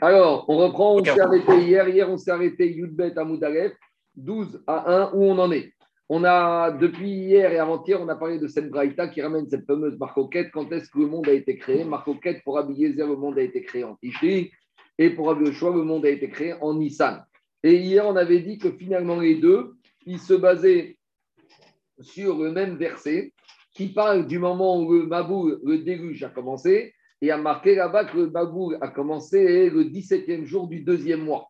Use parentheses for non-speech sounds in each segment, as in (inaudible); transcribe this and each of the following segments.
Alors, on reprend, on s'est arrêté hier. Hier, on s'est arrêté Yudbet à Moudalef, 12 à 1, où on en est. On a, depuis hier et avant-hier, on a parlé de cette braïta qui ramène cette fameuse marcoquette. Quand est-ce que le monde a été créé? Marcoquette, pour Abiyézer, le monde a été créé en Tishri. Et pour Abiyoshoa, le monde a été créé en Nissan. Et hier, on avait dit que finalement, les deux, ils se basaient sur le même verset qui parle du moment où le Mabou, le déluge a commencé, et a marqué là-bas que le Mabou a commencé le 17e jour du deuxième mois.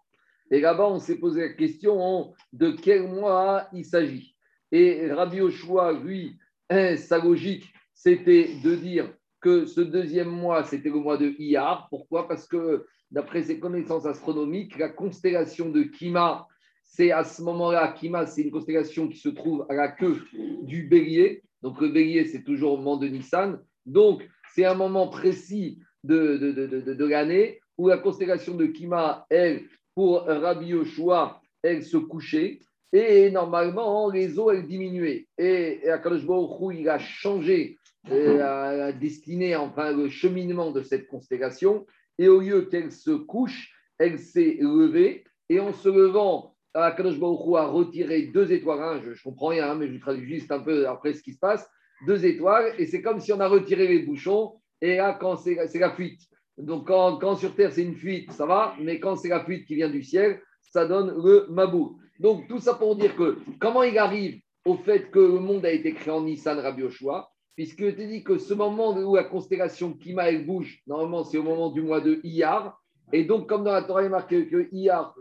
Et là-bas, on s'est posé la question de quel mois il s'agit. Et Rabbi Oshua, lui, hein, sa logique, c'était de dire que ce deuxième mois, c'était le mois de Iyar. Pourquoi? Parce que d'après ses connaissances astronomiques, la constellation de Kima, c'est à ce moment-là, Kima, c'est une constellation qui se trouve à la queue du bélier. Donc le bélier, c'est toujours au moment de Nissan. Donc c'est un moment précis de, de, l'année où la constellation de Kima, elle, pour Rabbi Yoshua, elle se couchait. Et normalement, les eaux, elles diminuaient. Et, Akadosh Baruch il a changé euh, la, destinée, enfin le cheminement de cette constellation. Et au lieu qu'elle se couche, elle s'est levée. Et en se levant, Akadosh Baruch a retiré deux étoiles. Hein, je ne comprends rien, hein, mais je traduis juste un peu après ce qui se passe. Deux étoiles. Et c'est comme si on a retiré les bouchons. Et là, quand c'est la fuite. Donc, quand, sur Terre, c'est une fuite, ça va. Mais quand c'est la fuite qui vient du ciel, ça donne le mabou. Donc, tout ça pour dire que comment il arrive au fait que le monde a été créé en Nissan Rabbi Yoshua, puisque tu dis que ce moment où la constellation Kima elle bouge, normalement c'est au moment du mois de Iyar, et donc comme dans la Torah il est marqué que Iyar.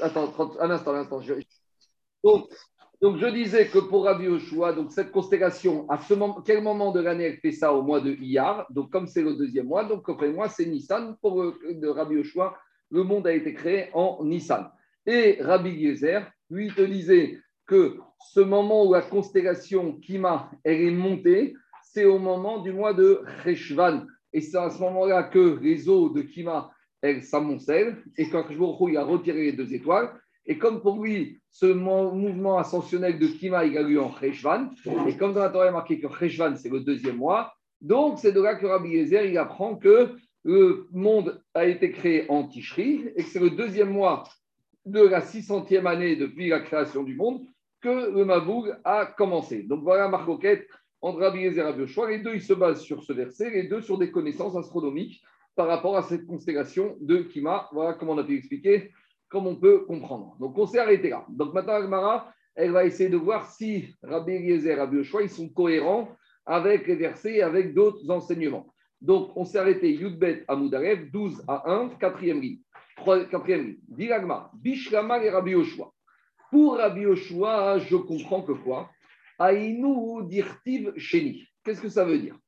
Attends, un instant, un instant. Donc, donc, je disais que pour Rabbi Yoshua, donc cette constellation, à ce moment, quel moment de l'année elle fait ça? Au mois de Iyar Donc comme c'est le deuxième mois, donc après moi c'est Nissan. Pour euh, Rabbi Yoshua, le monde a été créé en Nissan. Et Rabbi Yezer, lui, te disait que ce moment où la constellation Kima est montée, c'est au moment du mois de Reshvan. Et c'est à ce moment-là que les eaux de Kima, elles s'amoncellent. Et quand il a retiré les deux étoiles. Et comme pour lui, ce mouvement ascensionnel de Kima, il a eu en Reshvan. Et comme dans la Torah, il marqué que Reshvan, c'est le deuxième mois. Donc, c'est de là que Rabbi Yezer, il apprend que le monde a été créé en Tishri et que c'est le deuxième mois de la 600e année depuis la création du monde que le Maboug a commencé. Donc voilà Marcoquette entre Rabbi et Rabbi. Les deux, ils se basent sur ce verset, les deux sur des connaissances astronomiques par rapport à cette constellation de Kima. Voilà comment on a pu expliquer, comme on peut comprendre. Donc on s'est arrêté là. Donc maintenant, Agmara, elle va essayer de voir si Rabbi Eliezer et Rabbi Yoshua, ils sont cohérents avec les versets et avec d'autres enseignements. Donc, on s'est arrêté Yudbet à Moudarev, 12 à 1, quatrième ligne. Quatrième ligne. Diragma, Bishlama et Rabbi. Pour Rabbi Yoshua, je comprends que quoi? Aïnou dirtiv sheni. Qu'est-ce que ça veut dire?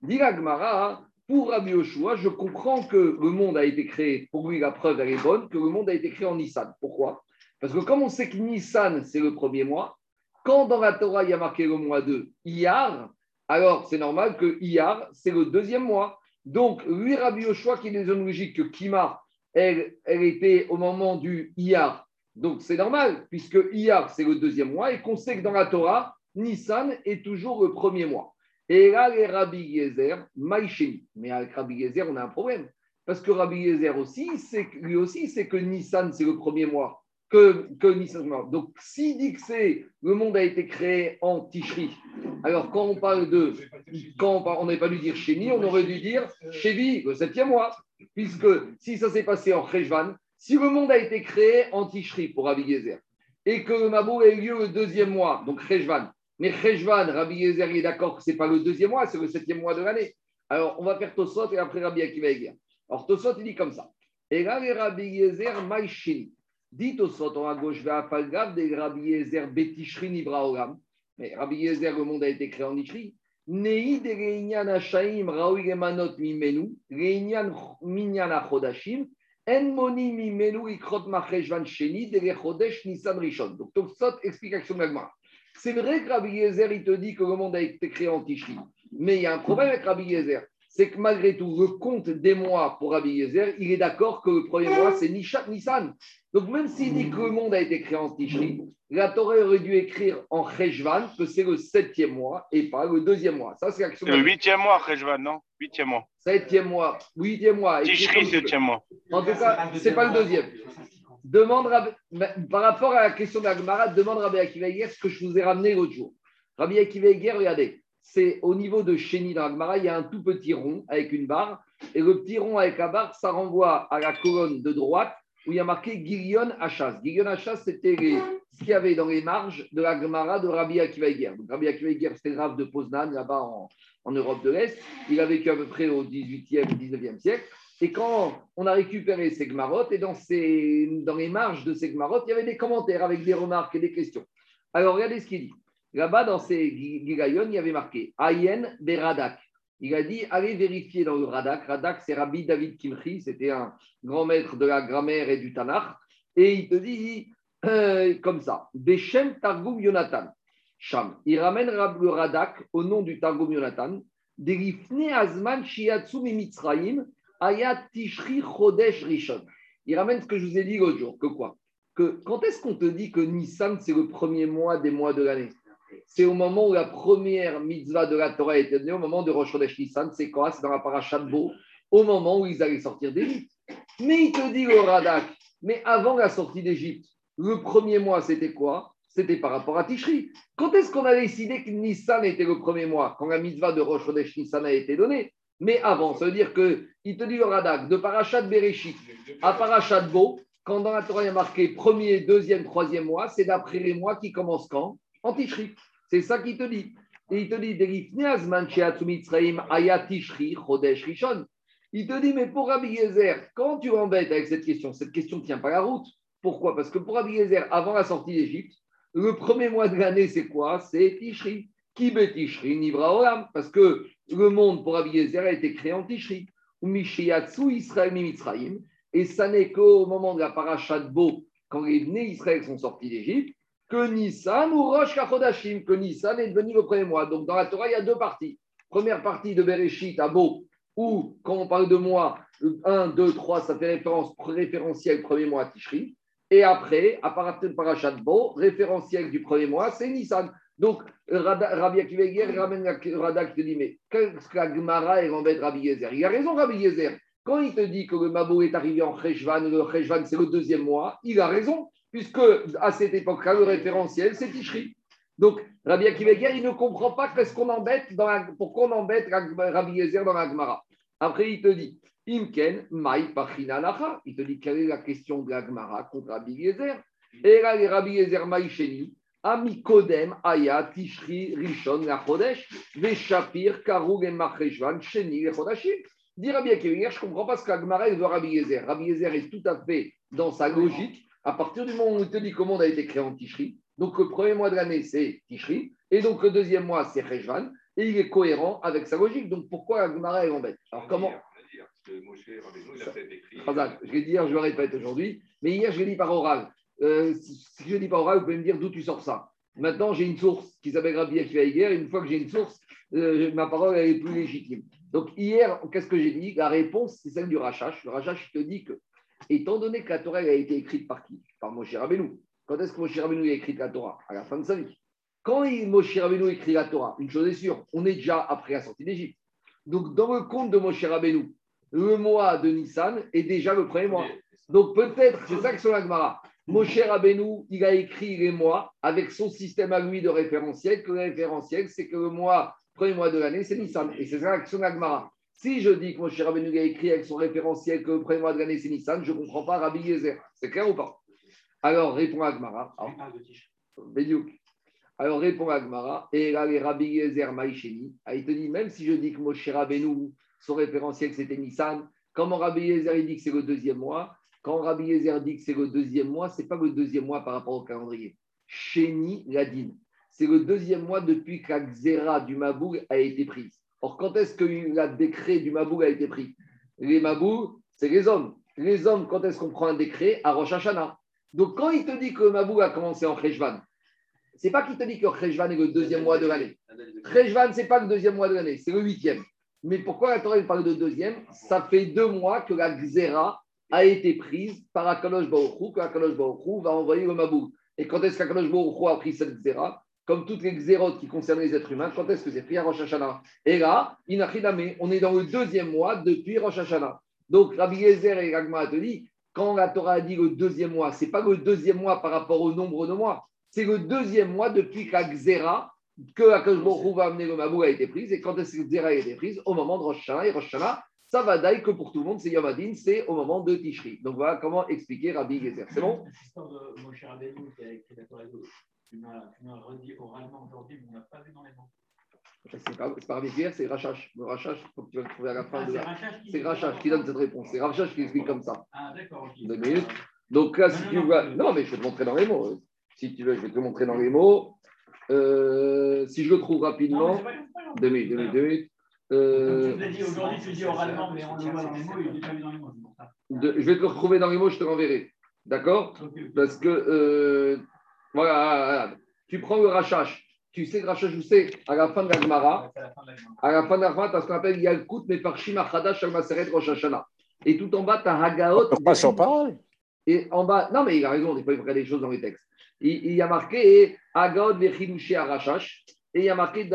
Diragmara, pour Rabbi Yoshua, je comprends que le monde a été créé, pour lui la preuve elle est bonne, que le monde a été créé en Nissan. Pourquoi? Parce que comme on sait que Nissan, c'est le premier mois, quand dans la Torah, il y a marqué le mois de Iyar, alors c'est normal que Iyar, c'est le deuxième mois. Donc, lui, Rabbi Yoshua, qui est une logique que Kima, elle, elle était au moment du Iyar. Donc, c'est normal, puisque Iyar, c'est le deuxième mois, et qu'on sait que dans la Torah, Nissan est toujours le premier mois. Et là, les Rabbi Yezer, Maïcheni. Mais avec Rabbi Yezer, on a un problème. Parce que Rabbi Yezer aussi, lui aussi, c'est que Nissan, c'est le premier mois que, que Donc, s'il dit que c'est le monde a été créé en Tishri, alors quand on parle de. Quand on n'avait pas dû dire Chéni, on aurait dû dire Chévi, le septième mois. Puisque si ça s'est passé en Rejvan, si le monde a été créé en Tishri pour Rabbi Yezer, et que le Mabou a eu lieu le deuxième mois, donc Rejvan, mais Rejvan, Rabbi Yezer est d'accord que ce n'est pas le deuxième mois, c'est le septième mois de l'année. Alors, on va faire Tosot et après Rabbi Akiva Alors, Tosot, il dit comme ça. Et là, les Rabbi Yezer, Maïchini. Dites au sot à gauche, grave des Rabbi Yezer Betishri Nibraolam. Mais Rabbi Yezer, le monde a été créé en Ishri. Nei de Reinyan Hashaim Raoui Gemanot Mimenu, Reinyan Minyan Achodashim, En Moni Mimenu Ikrot Macheshvan Sheni, de Chodesh Nisan Rishon. Donc, Tosot, explication de C'est vrai que Rabbi Yezer, il te dit que le monde a été créé en Tishri. Mais il y a un problème avec Rabbi Yezer c'est que malgré tout, le compte des mois pour Rabbi Yezer, il est d'accord que le premier mois, c'est Nissan. Donc même s'il dit que le monde a été créé en Tishri, la Torah aurait dû écrire en Cheshvan que c'est le septième mois et pas le deuxième mois. Ça, c'est l'action. Le huitième mois, Cheshvan, non? Huitième mois. Septième mois, huitième mois. Tishri, septième mois. En tout cas, c'est pas le deuxième. Par rapport à la question d'Agmara, demande Rabbi Akiva ce que je vous ai ramené l'autre jour. Rabbi Akiva regardez, c'est au niveau de Chéni dans Agmara, il y a un tout petit rond avec une barre, et le petit rond avec la barre, ça renvoie à la colonne de droite où il y a marqué Gilion Hachas. Gilion Hachas, c'était ce qu'il y avait dans les marges de la Gemara de Rabbi Akiva Rabbi Akiva c'était grave de Poznan, là-bas en, en, Europe de l'Est. Il a vécu à peu près au 18e, 19e siècle. Et quand on a récupéré ces Gmarot, et dans, ces, dans les marges de ces il y avait des commentaires avec des remarques et des questions. Alors regardez ce qu'il dit. Là-bas, dans ces Gigayon, il y avait marqué Ayen Beradak. Il a dit allez vérifier dans le Radak. Radak, c'est Rabbi David Kimchi, c'était un grand maître de la grammaire et du Tanakh. Et il te dit euh, comme ça Beshem Targum Yonatan. Sham. Il ramène le Radak au nom du Targum Yonatan. Derifne Azman Shiatsu Mitzrayim Ayat Tishri Chodesh Rishon. Il ramène ce que je vous ai dit l'autre jour. Que quoi? Quand est-ce qu'on te dit que Nissan, c'est le premier mois des mois de l'année? C'est au moment où la première mitzvah de la Torah été donnée, au moment de Rosh Chodesh Nissan, c'est quoi? C'est dans la paracha de Beau, au moment où ils allaient sortir d'Égypte. Mais il te dit le Radak, mais avant la sortie d'Égypte, le premier mois, c'était quoi? C'était par rapport à Tishri. Quand est-ce qu'on a décidé que Nissan était le premier mois? Quand la mitzvah de Rosh Chodesh Nissan a été donnée? Mais avant, ça veut dire que il te dit le Radak, de Parachat Bereshit à Parachat Beau, quand dans la Torah il y marqué premier, deuxième, troisième mois, c'est d'après les mois qui commencent quand? En Tishri. C'est ça qu'il te dit. Et il te dit, il te dit, mais pour Rabbi Yezer, quand tu embêtes avec cette question, cette question ne tient pas la route. Pourquoi? Parce que pour Rabbi Yezer, avant la sortie d'Égypte, le premier mois de l'année, c'est quoi? C'est Tishri. Parce que le monde pour Rabbi Yezer a été créé en Tishri. Israël Et ça n'est qu'au moment de la paracha de Beau, quand les nés Israël sont sortis d'Égypte, que Nissan ou Rosh Kachodashim, que Nissan est devenu le premier mois. Donc dans la Torah, il y a deux parties. Première partie de Bereshit à Beau, où quand on parle de mois, 1, 2, 3, ça fait référence référentiel premier mois Tishri. Et après, à de Parashat Beau, référentiel du premier mois, c'est Nissan. Donc, Rabbi Akiva ramène Rada qui te dit Mais qu'est-ce que la Gemara est embête Rabbi Yezer? Il a raison, Rabbi Yezer. Quand il te dit que le Mabou est arrivé en Cheshvan, le Cheshvan c'est le deuxième mois, il a raison puisque à cette époque-là, le référentiel, c'est Tishri. Donc, Rabbi Akiva il ne comprend pas qu'est-ce qu'on embête dans pourquoi on embête Rabbi Yezer dans la Gemara. Après, il te dit, Imken, Maï, Pachina. Il te dit quelle est la question de la Gemara contre Rabbi Yezer? Et là, Rabbi Yezer, Maï, Sheni, Ami Kodem, Aya, Tishri, Rishon, la Chodesh, Veshapir, Karug, Macheshvan, Sheni, les Chodashim. Dit Rabbi Akiva, je ne comprends pas ce est de Rabbi Yezer. Rabbi Yezer est tout à fait dans sa logique à partir du moment où il te dit que le monde a été créé en Tishri, donc le premier mois de l'année, c'est Tishri, et donc le deuxième mois, c'est Rejvan, et il est cohérent avec sa logique. Donc pourquoi Agmara est embête? Alors comment? Je l'ai dit hier, je le répète aujourd'hui, mais hier, je l'ai dit par oral. Euh, si je l'ai dit par oral, vous pouvez me dire d'où tu sors ça. Maintenant, j'ai une source qui s'appelle Rabbi Akiva et une fois que j'ai une source, euh, ma parole est plus légitime. Donc hier, qu'est-ce que j'ai dit? La réponse, c'est celle du Rachash. Le Rachash te dit que Étant donné que la Torah a été écrite par qui? Par Moshe Rabbeinu. Quand est-ce que Moshe Rabbeinu a écrit la Torah? À la fin de sa vie. Quand Moshe Rabbeinu écrit la Torah, une chose est sûre, on est déjà après la sortie d'Égypte. Donc, dans le compte de Moshe Rabbeinu, le mois de Nissan est déjà le premier mois. Donc, peut-être, c'est ça que c'est l'Agmara. Moshe Rabbeinu, il a écrit les mois avec son système à lui de référentiel, que le référentiel, c'est que le mois, premier mois de l'année, c'est Nissan. Et c'est ça que c'est l'Agmara. Si je dis que mon cher Rabbeinu a écrit avec son référentiel que le premier mois de l'année c'est Nissan, je ne comprends pas Rabbi Yezer. C'est clair ou pas? Alors répond Agmara. Alors répond Agmara. Et là, les Rabbi Yezer Maïcheni. Ah, il te dit même si je dis que mon cher Rabbeinu, son référentiel c'était Nissan, comment Rabbi Yezer dit que c'est le deuxième mois? Quand Rabbi Yezer dit que c'est le deuxième mois, ce n'est pas le deuxième mois par rapport au calendrier. Chéni Ladine. C'est le deuxième mois depuis que la Xéra du Maboug a été prise. Or, quand est-ce que le décret du Mabou a été pris? Les Mabou, c'est les hommes. Les hommes, quand est-ce qu'on prend un décret? À Rosh Hashanah. Donc, quand il te dit que le Mabou a commencé en Cheshvan, c'est pas qu'il te dit que Cheshvan est le deuxième mois de l'année. Cheshvan, c'est pas le deuxième mois de l'année, c'est le huitième. Mais pourquoi la Torah parle de deuxième? Ça fait deux mois que la Xéra a été prise par Akadosh Baruch que Akadosh Baruch va envoyer le Mabou. Et quand est-ce qu'Akadosh Baruch a pris cette Xéra Comme toutes les Xérotes qui concernent les êtres humains, quand est-ce que c'est pris à Rosh Hashanah? Et là, Inachidame, on est dans le deuxième mois depuis Rosh Hashanah. Donc Rabbi Yezer et Ragma a dit, quand la Torah a dit le deuxième mois, ce n'est pas le deuxième mois par rapport au nombre de mois, c'est le deuxième mois depuis que la Xéra que Akash va amener le Mabou a été prise. Et quand est-ce que Zera a été prise? Au moment de Rosh Hashanah. Et Rosh Hashanah, ça va d'ailleurs que pour tout le monde, c'est Yom c'est au moment de Tishri. Donc voilà comment expliquer Rabbi Gezer. C'est bon? L'histoire de Moshe Rabbeinu qui a écrit la Torah tu m'as redit oralement aujourd'hui, mais on n'a pas vu dans les mots. C'est pas, pas Rabbi Gezer, c'est Rachash. Le Rachash, tu vas le trouver à la fin ah, de la. C'est Rachash qui donne cette réponse. C'est Rachash qui explique comme ça. Ah, d'accord. Deux minutes. Donc là, si tu vois. Non, mais je vais te montrer dans les mots. Si tu veux, je vais te montrer dans les mots. Euh, si je le trouve rapidement, deux minutes, deux minutes, deux minutes. Euh, tu dit aujourd'hui, tu dis oralement, mais on le voit dans les mots, il n'est pas mis dans les mots. je vais te le retrouver dans les mots, je te l'enverrai. D'accord Parce que, euh, voilà, tu prends le rachash. Tu sais, le rachash, je sais, à la fin de la Gemara, à la fin de la Gemara, tu as ce qu'on appelle Yalkut Mefarshim Achadash Al Maseret Rosh Hashanah. Et tout en bas, tu as Hagaot. Pas sur parole. Et en bas, non, mais il a raison, des fois, il faut regarder des choses dans les textes il, y a marqué Agod Vechidouché Arachash, et il y a marqué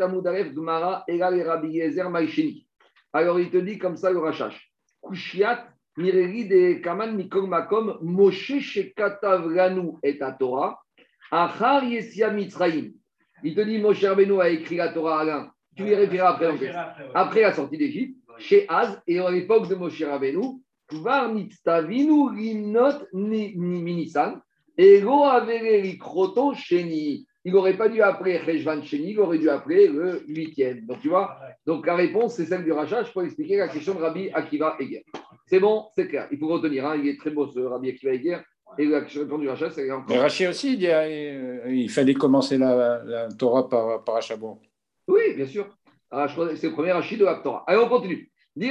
Amoudaref Gmara Rabbi Yezer Maïcheni. Alors il te dit comme ça le Rachash Kushiat Mireri de Kaman Mikol Makom Moshe Shekatav Lanu et Torah Achar Yesia Mitzraim. Il te dit Moshe Rabbeinu a écrit la Torah à Alain. Tu y référeras après, après la sortie d'Égypte, chez Az, et à l'époque de Moshe Rabbeinu, Kvar Mitztavinu Rimnot Minisan. Ego Avere Kroto Sheni. Il n'aurait pas dû appeler Rejvan Sheni, il aurait dû appeler le huitième. Donc tu vois, donc la réponse c'est celle du rachat. Je peux expliquer la question de Rabbi Akiva Eger. C'est bon, c'est clair. Il faut retenir, hein, il est très beau ce Rabbi Akiva Eger. Et la question du rachat, c'est encore. Mais Rachid aussi, il, euh, il, fallait commencer la, la Torah par, par Achabon. Oui, bien sûr. Ah, c'est le premier Rachid de la Torah. Allez, on continue. Dis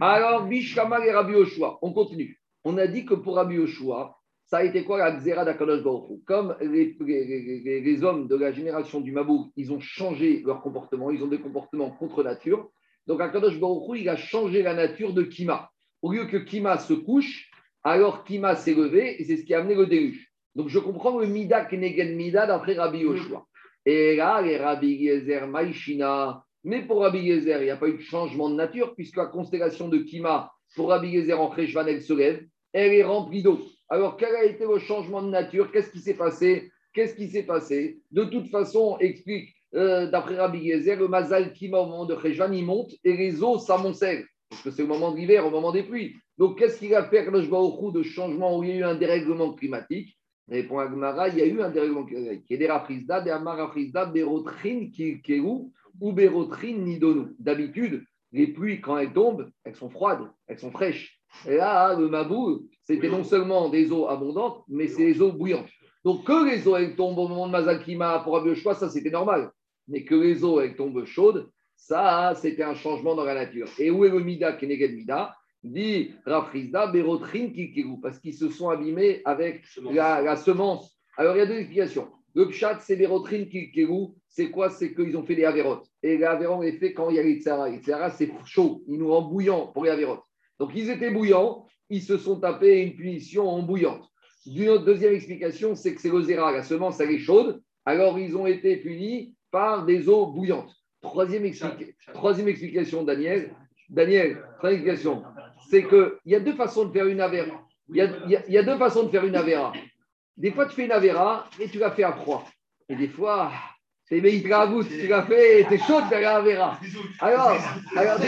Alors, Bishkamal et Rabbi Oshua, on continue. On a dit que pour Rabbi Oshua, ça a été quoi la Xéra d'Akadosh Comme les, les, hommes de la génération du Mabou, ils ont changé leur comportement, ils ont des comportements contre nature. Donc Akadosh Baruch il a changé la nature de Kima. Au lieu que Kima se couche, alors Kima s'est levé et c'est ce qui a amené le déluge. Donc je comprends le Mida Kenegen Mida d'après Rabbi Yoshua. Et là, les Rabbi Yezer Maïshina. Mais pour Rabbi Yezer, il n'y a pas eu de changement de nature puisque la constellation de Kima, pour Rabbi Yezer en Kheshvan, elle se lève, elle est remplie d'eau. Alors, quel a été le changement de nature? Qu'est-ce qui s'est passé? Qu'est-ce qui s'est passé? De toute façon, explique, euh, d'après Rabbi Yezer, le Mazal Kima au moment de Khejvan, il monte et les eaux s'amoncellent. Parce que c'est au moment de l'hiver, au moment des pluies. Donc, qu'est-ce qu'il a fait le de changement où il y a eu un dérèglement climatique? Répond Agmara, il y a eu un dérèglement climatique. Il y a des des amarafrizda, berotrin, kirkeru, ou berotrin, nidonou. D'habitude, les pluies, quand elles tombent, elles sont froides, elles sont fraîches. Et là, le Mabou, c'était non seulement des eaux abondantes, mais c'est des eaux bouillantes. Donc que les eaux elles tombent au moment de Mazakima pour choix, ça c'était normal. Mais que les eaux elles tombent chaudes, ça c'était un changement dans la nature. Et où est le Mida Keneged Mida Dit Rafrizda, Berotrin Kikiru, parce qu'ils se sont abîmés avec la, semence. Alors il y a deux explications. Le Pshat, c'est Berotrin Kikiru. C'est quoi? C'est qu'ils ont fait des avérotes. Et les avérotes, est fait quand il y a les tsara. Les tsara, c'est chaud. Ils nous rendent bouillants pour les avérotes. Donc ils étaient bouillants, ils se sont tapés une punition en bouillante. Une deuxième explication, c'est que c'est l'ozéra, la semence elle est chaude, alors ils ont été punis par des eaux bouillantes. Troisième, troisième explication, Daniel, Daniel, troisième explication, c'est qu'il y a deux façons de faire une avéra. Il y, a, deux façons de faire une avéra. Des fois, tu fais une avéra et tu la fais à froid. Et des fois, c'est Meïtravout, tu l'as fait, t'es chaud de la Avera. Alors, alors,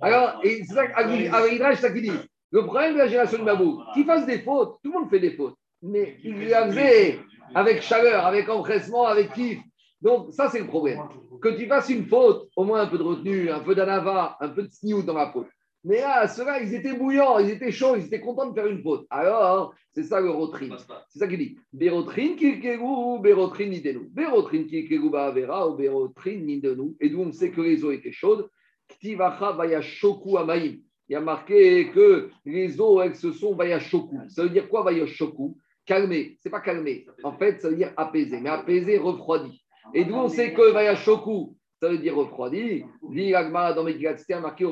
alors, c'est ça, c'est ça qu'il dit. Le problème de la génération de Mabou, qu'il fasse des fautes, tout le monde fait des fautes, mais il la faisait avec chaleur, avec empressement, avec kiff. Donc, ça, c'est le problème. Que tu fasses une faute, au moins un peu de retenue, un peu d'anava, un peu de sniou dans la faute. Mais là, ceux-là, ils étaient bouillants, ils étaient chauds, ils étaient contents de faire une faute. Alors, c'est ça le rotrin. C'est ça qu'il dit. Bérotrin kilkegu, bérotrin nidenu. Bérotrin kilkegu ba'avera ou bérotrin nidenu. Et d'où on sait que les eaux étaient chaudes. Ktivacha vayashoku amaim. Il y a marqué que les eaux, elles se sont vayashoku. Ça veut dire quoi vayashoku? Calmer. C'est pas calmer. En fait, ça veut dire apaiser. Mais apaiser, refroidi. Et d'où on sait que vayashoku, ça veut dire refroidi. Dans marqué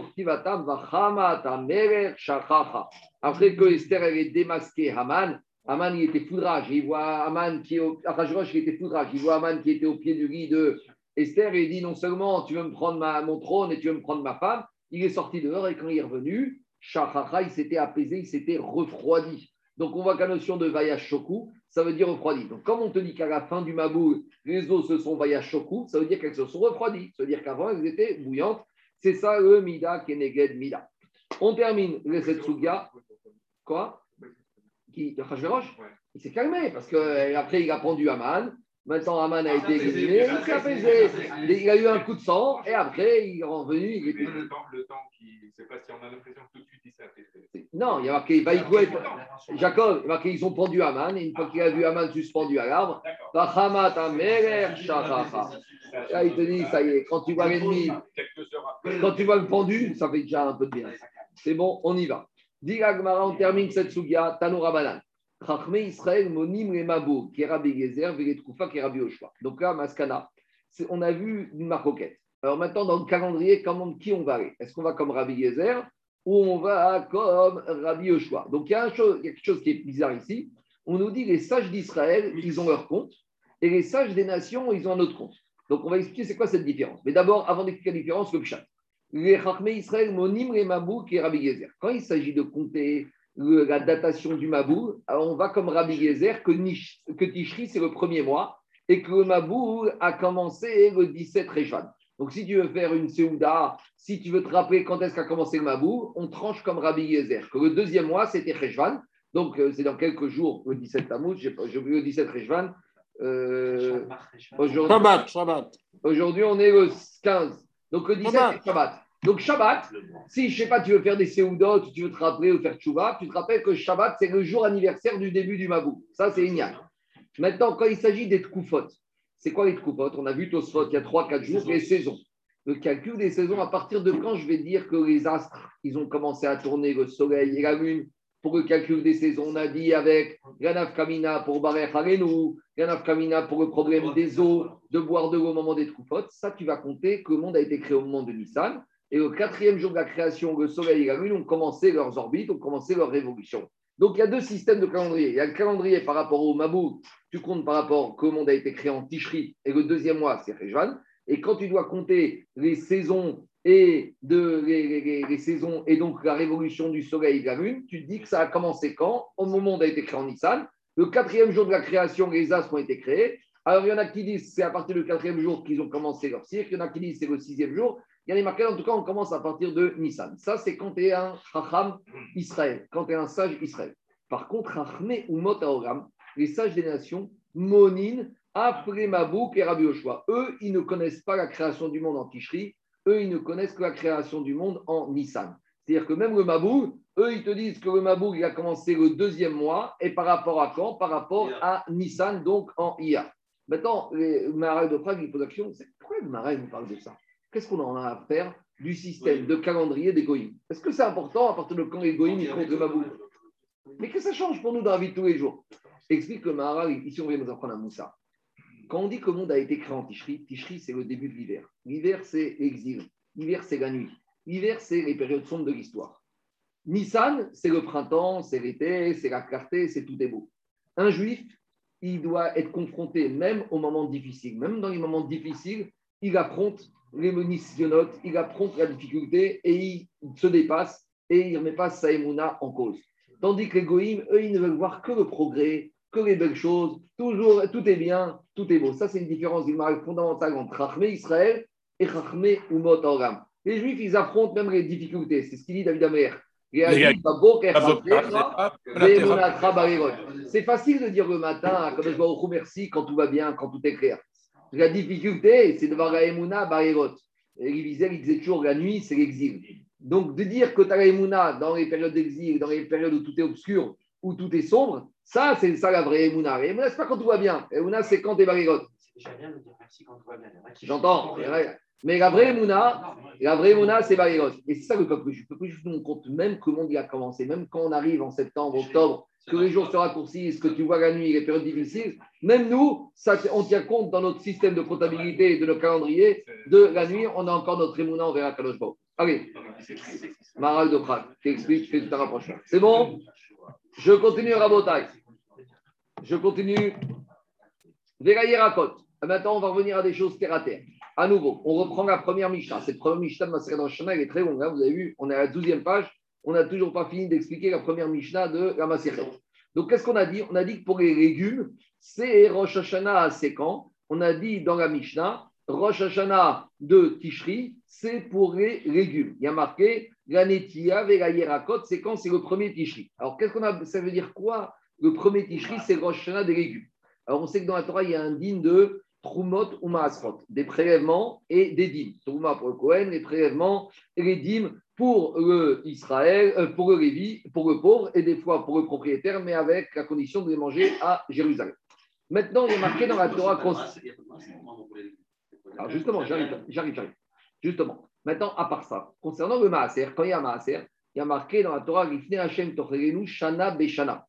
Merer, Shachacha. Après que Esther elle ait démasqué Haman, Haman il était foudrage, il voit Haman qui est au était foudrage, il voit Haman qui était au pied du lit de Esther et il dit non seulement tu veux me prendre ma, mon trône et tu veux me prendre ma femme, il est sorti dehors et quand il est revenu, Shachacha, il s'était apaisé, il s'était refroidi. Donc on voit qu'à notion de Vayash Shoku, ça veut dire refroidi. Donc comme on te dit qu'à la fin du Mabou, les eaux se sont Vayash Shoku, ça veut dire qu'elles se sont refroidies. Ça veut dire qu'avant, elles étaient bouillantes. C'est ça le Mida Keneged Mida. On termine le Setsuga. Quoi? Qui Il s'est calmé parce qu'après il a pendu Aman. Maintenant, Aman a été éliminé, il s'est apaisé. Il a eu un coup de sang et après, il est revenu. Il était... Le temps, le temps qui. Pas si on a l'impression que tout de suite il s'est apaisé. Non, il y a marqué Vaïkouet. Jacob, il y a marqué ils ont pendu Aman et une fois qu'il a vu Aman suspendu à l'arbre. Là, il te dit, ça y est, quand tu vois l'ennemi, quand tu vois le pendu, ça fait déjà un peu de bien. C'est bon, on y va. Dit on termine cette sugia, Tanoura Banan. Chachme Israël, Monim Rabbi Gezer, Oshua. Donc là, Maskana, on a vu une marcoquette. Alors maintenant, dans le calendrier, comment, qui on va aller? Est-ce qu'on va comme Rabbi Gezer ou on va comme Rabbi Oshua Donc il y, a un chose- quelque chose qui est bizarre ici. On nous dit les sages d'Israël, ils ont leur compte, et les sages des nations, ils ont un autre compte. Donc on va expliquer c'est quoi cette différence. Mais d'abord, avant d'expliquer la différence, le pshat. Les Chachme Israël, Monim les Mabou, qui est Rabbi Gezer. Quand il s'agit de compter le- la datation du Mabou, on va comme Rabbi Gezer que, Nish- que Tishri, c'est le premier mois, et que le Mabou a commencé le 17 Réjvan. Donc si tu veux faire une Seouda, si tu veux te rappeler quand est-ce qu'a commencé le Mabou, on tranche comme Rabbi Gezer, que le deuxième mois, c'était Réjvan. Donc euh, c'est dans quelques jours, le 17 Tammuz, j'ai oublié le 17 Réjvan. Euh, Aujourd'hui, Shabbat, Shabbat. Aujourd'hui, on est le 15. Donc le 17, Shabbat. c'est Shabbat. Donc Shabbat, si je sais pas, tu veux faire des Seoudot, tu veux te rappeler ou faire Tchouva, tu te rappelles que Shabbat, c'est le jour anniversaire du début du Mabou. Ça, c'est Ignan. Maintenant, quand il s'agit des Tkoufot, c'est quoi les Tkoufot On a vu Tosfot il y a 3-4 jours, les saisons. Le calcul des saisons, à partir de quand je vais dire que les astres, ils ont commencé à tourner le soleil et la lune pour le calcul des saisons, on a dit avec Ganaf Kamina pour Barer Harenu, Ganaf Kamina pour le problème des eaux, de boire de l'eau au moment des Tkoufot. Ça, tu vas compter que le monde a été créé au moment de Nissan. Et au quatrième jour de la création, le Soleil et la Lune ont commencé leurs orbites, ont commencé leur révolution. Donc il y a deux systèmes de calendrier. Il y a le calendrier par rapport au Mabou, tu comptes par rapport le monde a été créé en Tishri, et le deuxième mois, c'est Réjvan. Et quand tu dois compter les saisons et de, les, les- les- saisons et donc la révolution du Soleil et de la Lune, tu te dis que ça a commencé quand? Au moment où a été créé en Nissan. Le quatrième jour de la création, les astres ont été créés. Alors il y en a qui disent c'est à partir du quatrième jour qu'ils ont commencé leur cycle. Il y en a qui disent c'est le sixième jour. Il y a des marqueurs, en tout cas, on commence à partir de Nissan. Ça, c'est quand tu es un Chacham Israël, quand tu es un sage Israël. Par contre, Chachme ou Mot Haolam, les sages des nations, Monin, après Mabouk et Rabbi Oshua, eux, ils ne connaissent pas la création du monde en Tishri, eux, ils ne connaissent que la création du monde en Nissan. C'est-à-dire que même le Mabou, eux, ils te disent que le Mabou, il a commencé le deuxième mois, et par rapport à quand? Par rapport à Nissan, donc en IA. Maintenant, les Marais de Prague, ils posent la question, c'est pourquoi le Marais nous parle de ça? Qu'est-ce qu'on en a à faire du système de calendrier des Goïms? Est-ce que c'est important à partir de quand les Goïms comptent le Mabou Mais que ça change pour nous dans la vie de tous les jours? Explique le Maharal, ici on vient nous apprendre à Moussa. Quand on dit que le monde a été créé en Tishri, Tishri c'est le début de l'hiver. L'hiver c'est l'exil, l'hiver c'est la nuit, l'hiver c'est les périodes sombres de l'histoire. Nissan c'est le printemps, c'est l'été, c'est la clarté, c'est tout est beau. Un juif, il doit être confronté même aux moments difficiles. Même dans les moments difficiles, il affronte les monissionnotes, il affronte la difficulté et il se dépasse et il ne remet pas sa émouna en cause. Tandis que les goïms, eux, ils ne veulent voir que le progrès, que les belles choses, toujours, tout est bien, tout est beau. Ça, c'est une différence fondamentale entre Chachmé Israël et Chachmé Umot Oram. Les juifs, ils affrontent même les difficultés. C'est ce qu'il dit David Amer. C'est facile de dire le matin à Kadosh Baruch Hu, merci quand tout va bien, quand tout est clair. La difficulté, c'est de voir la Emouna Barerot. Et il disait toujours la nuit, c'est l'exil. Donc, de dire que tu as la Emouna dans les périodes d'exil, dans les périodes où tout est obscur, où tout est sombre, ça, c'est ça la vraie Emouna. La Emouna, c'est pas quand tout va bien. Emouna, c'est quand tu es Barerot. C'est déjà bien de dire merci quand tout va bien. J'entends. Mais la vraie Mouna, la vraie c'est Valéros. Et c'est ça le peuple juif. Le peuple juif nous compte même que le a commencé, même quand on arrive en septembre, octobre, que les jours se raccourcissent, que tu vois la nuit, les périodes difficiles, même nous, on tient compte dans notre système de comptabilité et de notre calendrier, de la nuit, on a encore notre émouna, on verra Kadosh Baruch. Allez, Maral de Prague, t'expliques, fais tout un rapprochement. C'est bon? Je continue Rabotai. Je continue. Vegayerakot. Maintenant, on va revenir à des choses terre à terre. À nouveau, on reprend la première Mishnah. Cette première Mishnah de Maseret elle est très longue. hein. Vous avez vu, on est à la 12e page. On n'a toujours pas fini d'expliquer la première Mishnah de la Maseret. Donc, qu'est-ce qu'on a dit? On a dit que pour les légumes, c'est Rosh Hashanah, c'est quand? On a dit dans la Mishnah, Rosh Hashanah de Tishri, c'est pour les légumes. Il y a marqué la Netia, la Yerakot, c'est C'est le premier Tishri. Alors, qu'est-ce qu'on a Ça veut dire quoi? Le premier Tishri, c'est Rosh Hashanah des légumes. Alors, on sait que dans la Torah, il y a un digne de Trumot ou Maasrot, des prélèvements et des dîmes. Trouma pour le Kohen, les prélèvements et les dîmes pour le Israël, euh, pour le Lévi, pour le pauvre et des fois pour le propriétaire, mais avec la condition de les manger à Jérusalem. Maintenant, il est marqué dans la Torah alors justement, j'arrive, j'arrive. Justement, maintenant, à part ça, concernant le Maaser, quand il y a Maaser, il y a marqué dans la Torah, Shana Beshana.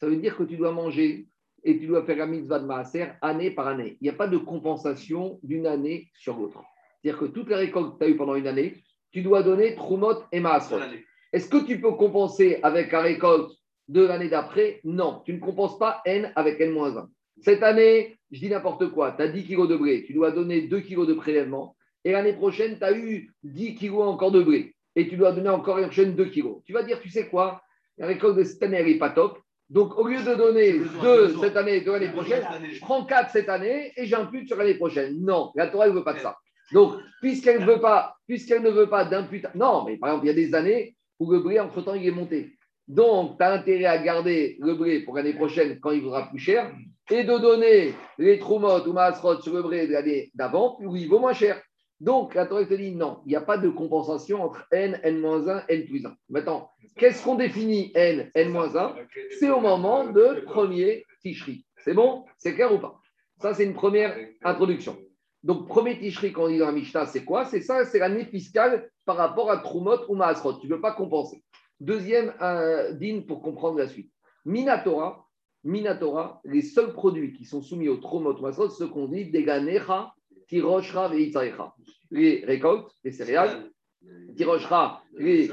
Ça veut dire que tu dois manger et tu dois faire la mitzvah de Maaser année par année. Il n'y a pas de compensation d'une année sur l'autre. C'est-à-dire que toutes les récoltes que tu as eues pendant une année, tu dois donner Trumot et Maasrot. Est-ce que tu peux compenser avec la récolte de l'année d'après? Non, tu ne compenses pas N avec N-1. Cette année, je dis n'importe quoi, tu as 10 kilos de blé, tu dois donner 2 kilos de prélèvement, et l'année prochaine, tu as eu 10 kilos encore de blé, et tu dois donner encore l'année prochaine 2 kilos. Tu vas dire, tu sais quoi? La récolte de cette année, elle n'est pas top. Donc, au lieu de donner 2 cette année et 2 l'année prochaine, je prends 4 cette année et j'impute sur l'année prochaine. Non, la Torah ne veut pas de ça. Donc, puisqu'elle ne veut pas, puisqu'elle ne veut pas d'imputation. Non, mais par exemple, il y a des années où le blé, entre-temps, il est monté. Donc, tu as intérêt à garder le blé pour l'année prochaine quand il vaudra plus cher et de donner les troumotes ou maasrot sur le blé de l'année d'avant où il vaut moins cher. Donc, la Torah te dit non, il n'y a pas de compensation entre N, N-1, N plus 1. Maintenant, qu'est-ce qu'on définit N, N-1? C'est au moment de premier ticherie. C'est bon? C'est clair ou pas? Ça, c'est une première introduction. Donc, premier ticherie, quand on dit dans la Mishnah, c'est quoi? C'est ça, c'est l'année fiscale par rapport à Trumot ou Maasrot. Tu ne peux pas compenser. Deuxième euh, din pour comprendre la suite. Minatora, Minatora, les seuls produits qui sont soumis au Trumot ou Maasrot, ce qu'on dit Deganecha, Tiroshra et Itzarecha. Les récoltes, les céréales, Tiroshra, les,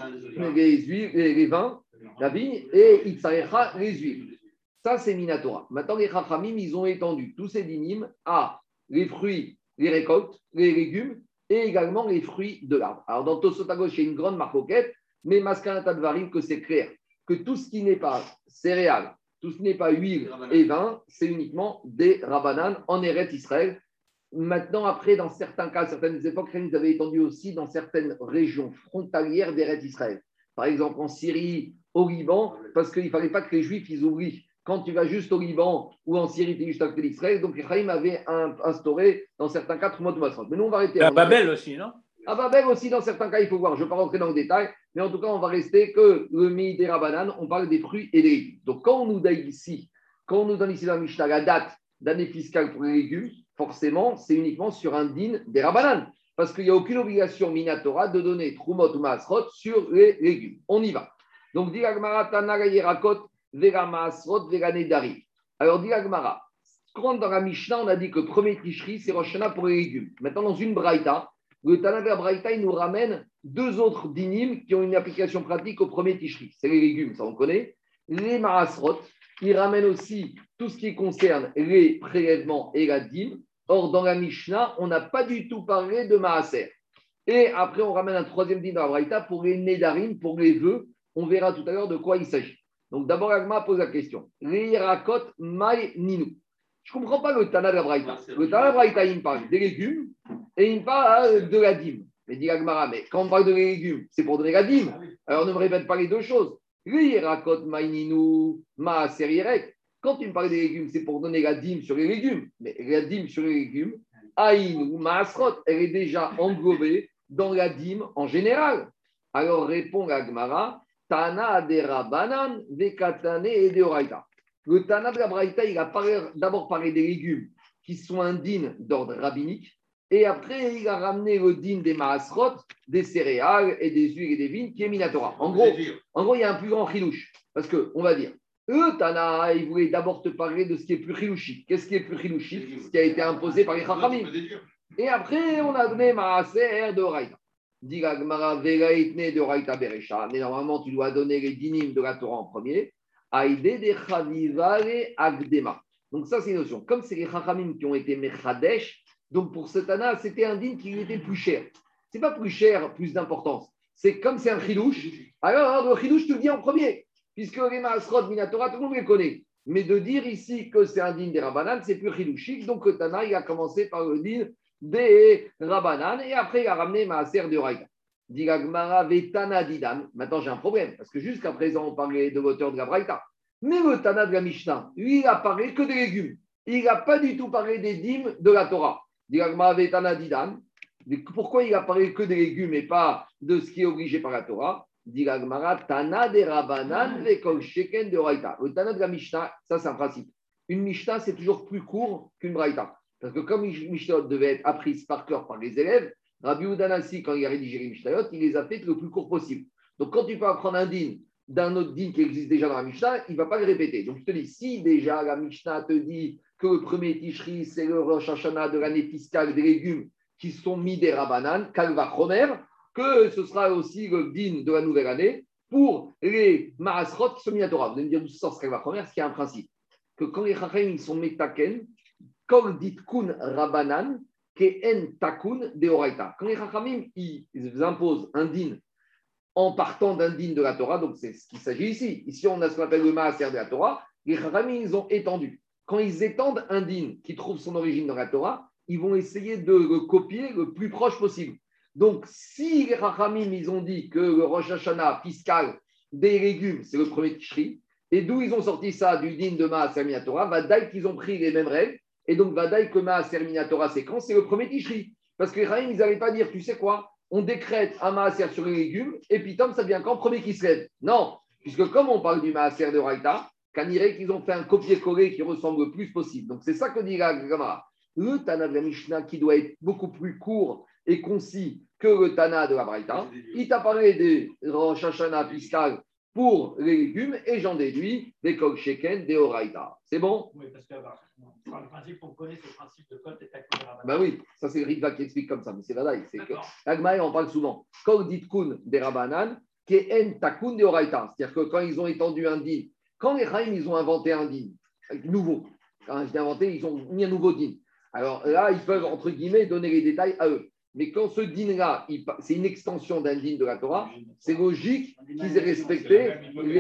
les, huiles, les, les vins, la vigne, et Itzarecha, les huiles. Ça, c'est Minatora. Maintenant, les Chachamim, ils ont étendu tous ces dynimes à les fruits, les récoltes, les légumes et également les fruits de l'arbre. Alors, dans Tosot à gauche, il y a une grande marcoquette, mais Maskanata de Varim, que c'est clair, que tout ce qui n'est pas céréales, tout ce qui n'est pas huile et vin, c'est uniquement des rabananes en Eretz Israël. Maintenant, après, dans certains cas, certaines époques, ils avaient étendu aussi dans certaines régions frontalières d'Eretz Israël. Par exemple, en Syrie, au Liban, parce qu'il ne fallait pas que les Juifs ils oublient quand tu vas juste au Liban ou en Syrie, tu es juste à côté d'Israël. Donc, Ephraim avait un- instauré, dans certains cas, trois mois de. Mais nous, on va arrêter. À Babel aussi, non? À Babel aussi, dans certains cas, il faut voir. Je ne vais pas rentrer dans le détail, mais en tout cas, on va rester que le Midi des Rabanan, on parle des fruits et des légumes. Donc, quand on nous donne ici, quand on nous donne ici dans la Mishnah la date d'année fiscale pour les légumes, forcément, c'est uniquement sur un din des Rabanan. Parce qu'il n'y a aucune obligation Minatora de donner Trumot ou Maasrot sur les légumes. On y va. Donc, dit Agmara, Tana, Yerakot, Maasrot, Nedari. Alors, dit Agmara, quand dans la Mishnah, on a dit que le premier Tishri, c'est Rosh pour les légumes. Maintenant, dans une Braïta, le Tanaver Braïta, il nous ramène deux autres dynimes qui ont une application pratique au premier Tishri. C'est les légumes, ça on connaît. Les Maasrot, il ramène aussi tout ce qui concerne les prélèvements et la dîme. Or, dans la Mishnah, on n'a pas du tout parlé de Maaser. Et après, on ramène un troisième dîme la Braïta pour les Nédarim, pour les vœux. On verra tout à l'heure de quoi il s'agit. Donc, d'abord, Agma pose la question. Les Rakot Mai Ninu. Je ne comprends pas le Tana de la Braïta. Le Tana de la Braïta, il me parle des légumes et il me parle euh, de la dîme. Mais dit Agmara, mais quand on parle de légumes, c'est pour donner la dîme. Alors ne me répète pas les deux choses. Lui, raconte Maininu, Ma Serierek. Quand tu me parles des légumes, c'est pour donner la dîme sur les légumes. Mais la dîme sur les légumes, Aïn ou Maasrot, elle est déjà englobée dans la dîme en général. Alors répond Agmara, Tana de Rabanan, Vekatane et de Oraita. Le Tana de la Braïta, il a d'abord parlé des légumes qui sont indignes d'ordre rabbinique. Et après, il a ramené le din des maasrot, des céréales et des huiles et des vignes qui est Minatora. En gros, en gros, il y a un plus grand chilouche. Parce que, on va dire, eux, Tana, ils voulaient d'abord te parler de ce qui est plus chilouchique. Qu'est-ce qui est plus chilouchique? Ce qui a été imposé par les Chachamim. Et après, on a donné Maaser de Raïta. Dit de Raïta Berecha. Mais normalement, tu dois donner les dinim de la Torah en premier. Aïde de Chavivare Agdema. Donc, ça, c'est une notion. Comme c'est les Chachamim qui ont été Mechadesh, donc pour ce Tana, c'était un din qui lui était plus cher. C'est pas plus cher, plus d'importance. C'est comme c'est un chidouche. Alors, le chidouche, tu le dis en premier. Puisque les Maasrod Minatora, tout le monde les connaît. Mais de dire ici que c'est un din des Rabanan, c'est plus chidouchique. Donc, le Tana, il a commencé par le din des Rabanan et après, il a ramené Maaser de Raïda. Digagmara Vetana Didan. Maintenant, j'ai un problème. Parce que jusqu'à présent, on parlait de l'auteur de la Braïta. Mais le Tana de la Mishnah, lui, il a parlé que des légumes. Il n'a pas du tout parlé des dîmes de la Torah. Pourquoi il a parlé que des légumes et pas de ce qui est obligé par la Torah? Tana de Rabanan, Sheken de Raïta. Le Tana de la Mishnah, ça c'est un principe. Une Mishnah, c'est toujours plus court qu'une Braïta. Parce que comme Mishnah devait être apprise par cœur par les élèves, Rabbi Udanasi, quand il a rédigé les Mishnayot, il les a fait le plus court possible. Donc quand tu peux apprendre un din d'un autre din qui existe déjà dans la Mishnah, il ne va pas le répéter. Donc je te dis, si déjà la Mishnah te dit que le premier Tishri, c'est le Rosh Hashanah de l'année fiscale des légumes qui sont mis des Rabanan, Kalva Chomer, que ce sera aussi le din de la nouvelle année pour les Maasrot qui sont mis à Torah. Vous allez me dire d'où sort ce Kalva Chomer, ce qui est un principe. Que quand les Chachem ils sont metaken, comme dit Kun Rabanan, en Takun de Oraita. Quand les Chachamim ils imposent un din en partant d'un din de la Torah, donc c'est ce qu'il s'agit ici. Ici, on a ce qu'on appelle le Maaser de la Torah. Les Chachamim, ils ont étendu quand ils étendent un din qui trouve son origine dans la Torah, ils vont essayer de le copier le plus proche possible. Donc, si les Rachamim, ils ont dit que le Rosh Hashanah fiscal des légumes, c'est le premier Tishri, et d'où ils ont sorti ça du din de Maaser Minatora, Vadaï qu'ils ont pris les mêmes règles, et donc Vadaï que Maaser Minatora, c'est quand C'est le premier Tishri. Parce que les ils n'allaient pas dire, tu sais quoi, on décrète un Maaser sur les légumes, et puis Tom, ça vient quand Premier qui se lève? Non, puisque comme on parle du Maaser de Raïta, Kanirek, qu'ils ont fait un copier-coller qui ressemble le plus possible. Donc c'est ça que dit la Gemara. Le Tana de la Mishnah, qui doit être beaucoup plus court et concis que le Tana de la Braïta, il t'a parlé des Rosh Hashanah pour les légumes et j'en déduis des Kol Sheken, des Oraïta. C'est bon? Oui, parce que bah, le principe qu'on connaît, c'est le principe de Kol et Ben oui, ça c'est Ritva qui explique comme ça, mais c'est Vadaï. C'est que Agmaï en parle souvent. Kol dit Kun des Rabanan, qui En Takun des Oraïta. C'est-à-dire que quand ils ont étendu un dit quand les Chaim, ils ont inventé un din nouveau, quand ils ont inventé, ils ont mis un nouveau din. Alors là, ils peuvent, entre guillemets, donner les détails à eux. Mais quand ce din-là, c'est une extension d'un din de la Torah, c'est logique qu'ils aient respecté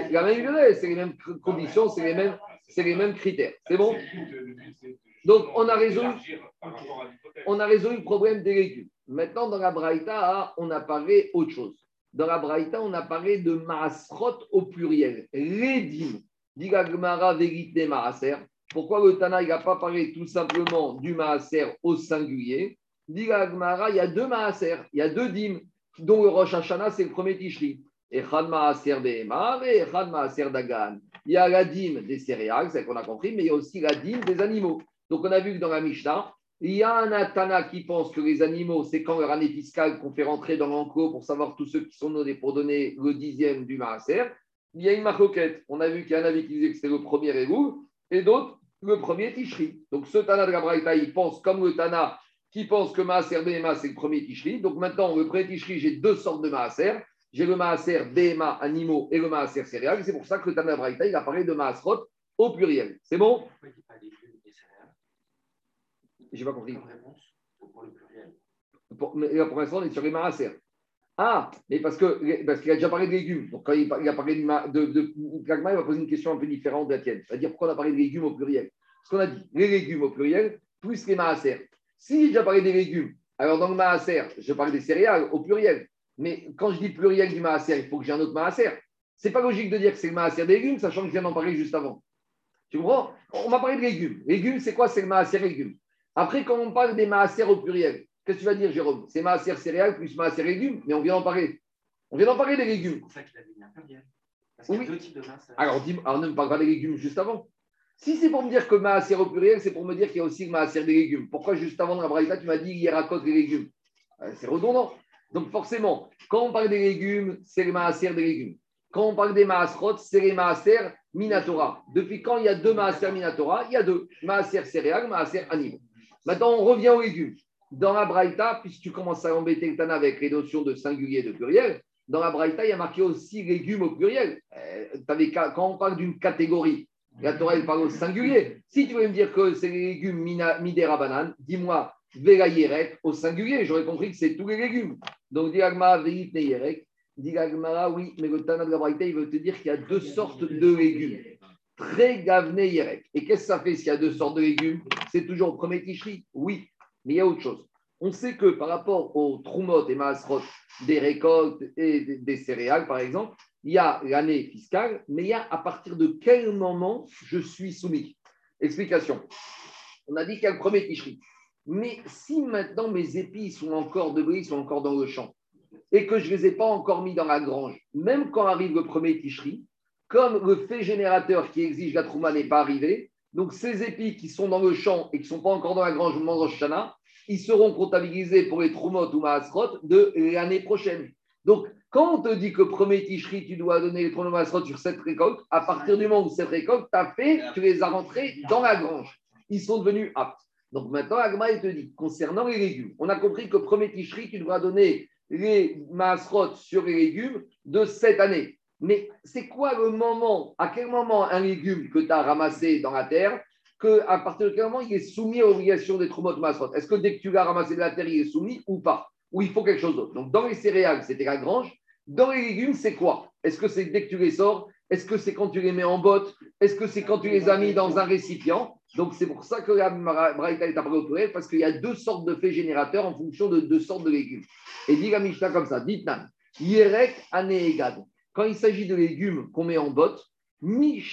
la même c'est les mêmes conditions, c'est les mêmes, c'est les mêmes critères. C'est bon Donc on a résolu, on a résolu le problème des légumes. Maintenant, dans la Braïta, on a parlé autre chose. Dans la Braïta, on a parlé de Maasrot au pluriel. Redim, dit Gmara Vérité Maaser. Pourquoi le Tana n'a pas parlé tout simplement du Maaser au singulier? Dit il y a deux Maaser, il y a deux dîmes, dont le Rosh Hashanah, c'est le premier Tishri. Echad Maaser Behemar et Maaser. Il y a la dîme des céréales, c'est qu'on a compris, mais il y a aussi la dîme des animaux. Donc on a vu que dans la Mishnah, il y a un Atana qui pense que les animaux, c'est quand leur année fiscale qu'on fait rentrer dans l'enclos pour savoir tous ceux qui sont nés pour donner le dixième du maaser. Il y a une maroquette. On a vu qu'il y a un avis qui disait que c'était le premier égou et d'autres le premier Tishri. Donc ce Tana de la il pense comme le Tana qui pense que Maaser Behema, c'est le premier Tishri. Donc maintenant, le premier Tishri, j'ai deux sortes de Maaser. J'ai le Maaser Behema, animaux, et le Maaser céréales. C'est pour ça que le Tana Braïta, il a parlé de Maasrot au pluriel. C'est bon? J'ai pas compris. Pour le pluriel. Pour, mais pour l'instant, on est sur les maaser. Ah, mais parce qu'il parce qu'il a déjà parlé de légumes. Donc, quand il, a parlé de, de, de, il va poser une question un peu différente de la tienne. C'est-à-dire pourquoi on a parlé de légumes au pluriel? Ce qu'on a dit, les légumes au pluriel, plus les maaser. Si j'ai parlé des légumes, alors dans le maaser, je parle des céréales au pluriel. Mais quand je dis pluriel du maaser, il faut que j'ai un autre maaser. C'est pas logique de dire que c'est le maaser des légumes, sachant que je viens d'en parler juste avant. Tu comprends? On m'a parlé de légumes. Légumes, c'est quoi? C'est le maaser légumes. Après, quand on parle des maaser au pluriel, qu'est-ce que tu vas dire, Jérôme? C'est maaser céréales plus maaser légumes, mais on vient d'en parler. On vient d'en parler des légumes. C'est pour ça qu'il a dit un pluriel. Parce qu'il y a deux types de maaser. Alors, alors, ne me parle pas des légumes juste avant. Si c'est pour me dire que maaser au pluriel, c'est pour me dire qu'il y a aussi maaser des légumes. Pourquoi juste avant la braïta, tu m'as dit hier côté des légumes Euh, C'est redondant. Donc forcément, quand on parle des légumes, c'est le maaser des légumes. Quand on parle des maasrot, c'est les maaser minatora. Depuis quand il y a deux maaser minatora Il y a deux. Maaser céréales, maaser animaux. Maintenant, on revient aux légumes. Dans la braïta, puisque tu commences à embêter le Tana avec les notions de singulier et de pluriel, dans la braïta, il y a marqué aussi légumes au pluriel. Euh, quand on parle d'une catégorie, la Torah, elle parle au singulier. Si tu veux me dire que c'est les légumes mina- midera banane, dis-moi Vela Yerek au singulier. J'aurais compris que c'est tous les légumes. Donc, dit Agmara, Veit ne Yerek. Dit oui, mais le Tana de la Braïta, il veut te dire qu'il y a deux sortes de légumes. Très gavne Yerek. Et qu'est-ce que ça fait s'il y a deux sortes de légumes? C'est toujours le premier ticherie Oui, mais il y a autre chose. On sait que par rapport aux troumot et maasrot des récoltes et des céréales, par exemple, il y a l'année fiscale, mais il y a à partir de quel moment je suis soumis? Explication. On a dit qu'il y a le premier ticherie. Mais si maintenant mes épis sont encore de bris, sont encore dans le champ, et que je ne les ai pas encore mis dans la grange, même quand arrive le premier ticherie, comme le fait générateur qui exige la trouma n'est pas arrivé, donc ces épis qui sont dans le champ et qui ne sont pas encore dans la grange au moment ils seront comptabilisés pour les troumot ou maasrot de l'année prochaine. Donc, quand on te dit que premier ticherie, tu dois donner les troumot maasrot sur cette récolte, à partir du moment où cette récolte, tu as fait, tu les as rentrés dans la grange. Ils sont devenus aptes. Donc maintenant, Agma, il te dit, concernant les légumes, on a compris que premier ticherie, tu devras donner les maasrot sur les légumes de cette année. Mais c'est quoi le moment, à quel moment un légume que tu as ramassé dans la terre, que à partir de quel moment il est soumis à l'obligation des tromot maasrot? Est-ce que dès que tu l'as ramassé de la terre, il est soumis ou pas? Ou il faut quelque chose d'autre? Donc dans les céréales, c'était la grange. Dans les légumes, c'est quoi? Est-ce que c'est dès que tu les sors? Est-ce que c'est quand tu les mets en botte? Est-ce que c'est quand tu les as mis dans un récipient? Donc c'est pour ça que la Braïta est appelée parce qu'il y a deux sortes de faits générateurs en fonction de deux sortes de légumes. Et dit la Mishnah comme ça, dites Nan, Yerek Aneegad. Quand il s'agit de légumes qu'on met en botte, mi.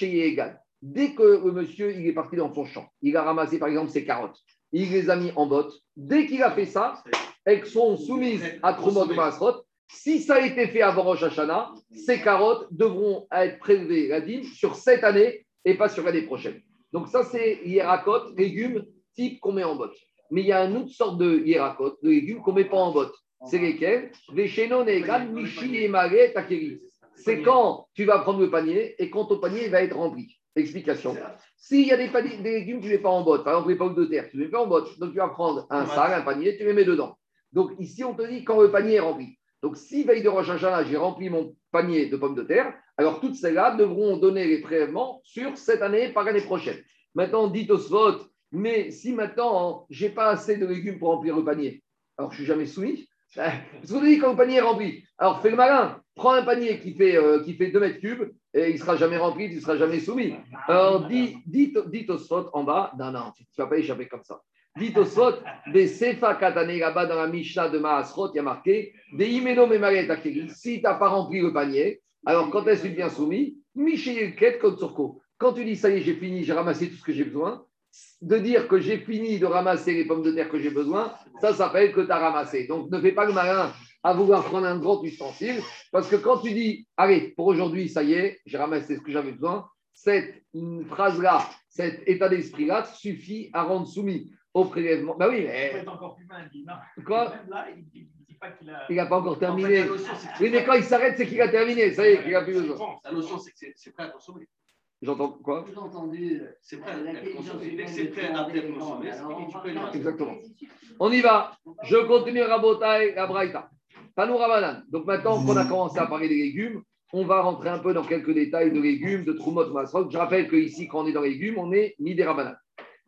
Dès que le monsieur il est parti dans son champ, il a ramassé par exemple ses carottes, il les a mis en botte. Dès qu'il a fait ça, elles sont soumises à Trumot de Masrot. Si ça a été fait avant Rosh Hashanah, ces carottes devront être prélevées, la dîme, sur cette année et pas sur l'année prochaine. Donc ça, c'est hiérakot, légumes type qu'on met en botte. Mais il y a une autre sorte de hiérakot, de légumes qu'on ne met pas en botte. C'est lesquels? Et Egan, Michi et Takeri. C'est quand tu vas prendre le panier et quand ton panier va être rempli. Explication. S'il y a des, paniers- des légumes, tu ne les mets pas en botte. Par exemple, les pommes de terre, tu ne les mets pas en botte. Donc, tu vas prendre un sac, un panier, tu les mets dedans. Donc, ici, on te dit quand le panier est rempli. Donc, si veille de Rosh Hashanah, j'ai rempli mon panier de pommes de terre, alors toutes celles-là devront donner les prélèvements sur cette année par l'année prochaine. Maintenant, dites au vote, mais si maintenant, j'ai pas assez de légumes pour remplir le panier, alors je suis jamais soumis. (laughs) Parce qu'on dit quand le panier est rempli. Alors fais le malin, prends un panier qui fait, euh, qui fait 2 mètres cubes et il sera jamais rempli, tu ne seras jamais soumis. Alors dis au spot en bas, non, non, tu ne vas pas échapper comme ça. Dis au spot, des Sefa Katane là-bas dans la Mishnah de Maasrot, il y a marqué, des Imeno Memare Takeri, si tu n'as pas rempli le panier, alors quand est-ce que tu deviens soumis? Michel Ket Kotsurko. Quand tu dis ça y est, j'ai fini, j'ai ramassé tout ce que j'ai besoin, de dire que j'ai fini de ramasser les pommes de terre que j'ai besoin, ça s'appelle que tu as ramassé. Donc ne fais pas le malin à vouloir prendre un grand ustensile, parce que quand tu dis, allez, pour aujourd'hui, ça y est, j'ai ramassé ce que j'avais besoin, cette phrase-là, cet état d'esprit-là suffit à rendre soumis au prélèvement. Ben oui, mais encore plus il dit non. Quoi Même là, il ne dit pas qu'il a. il n'a pas encore En fait, terminé. notion, Oui, mais quand il s'arrête, c'est qu'il a terminé. Ça y est, qu'il n'a plus besoin. La notion, c'est que c'est- prêt à consommer. J'entends quoi? J'ai entendu. C'est prêt à. Dès que c'est prêt à manger. Exactement. On y va. Je continue Rabotai, la Braïta. Tanoura banane. Donc maintenant qu'on a commencé à parler des légumes, on va rentrer un peu dans quelques détails de légumes, de Trumot Masrok. Je rappelle qu'ici, quand on est dans les légumes, on est Midera banane.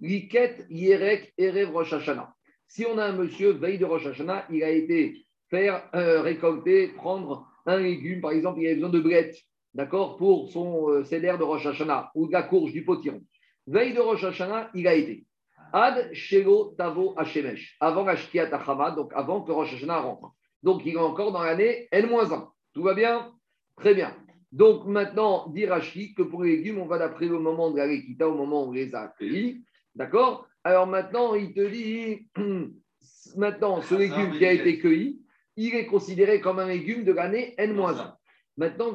Liket, Yerek, Erev, Rosh Hashanah. Si on a un monsieur, veille de Rosh Hashanah, il a été faire euh, récolter, prendre un légume, par exemple, il a besoin de blettes, d'accord, pour son euh, de Rosh Hashanah ou de la courge du potiron. Veille de Rosh Hashanah, il a été. Ad Shelo Tavo Hashemesh, avant la Shkiat Achama, donc avant que Rosh Hashanah rentre. Donc il est encore dans l'année N-1. Tout va bien? Très bien. Donc maintenant, dit Rashi que pour les légumes, on va d'après le moment de la Rekita, au moment où on les a accueillis. D'accord? Alors maintenant, il te dit, (clears throat) maintenant, ce légume qui a été cueilli, il est considéré comme un légume de l'année N-1. Maintenant,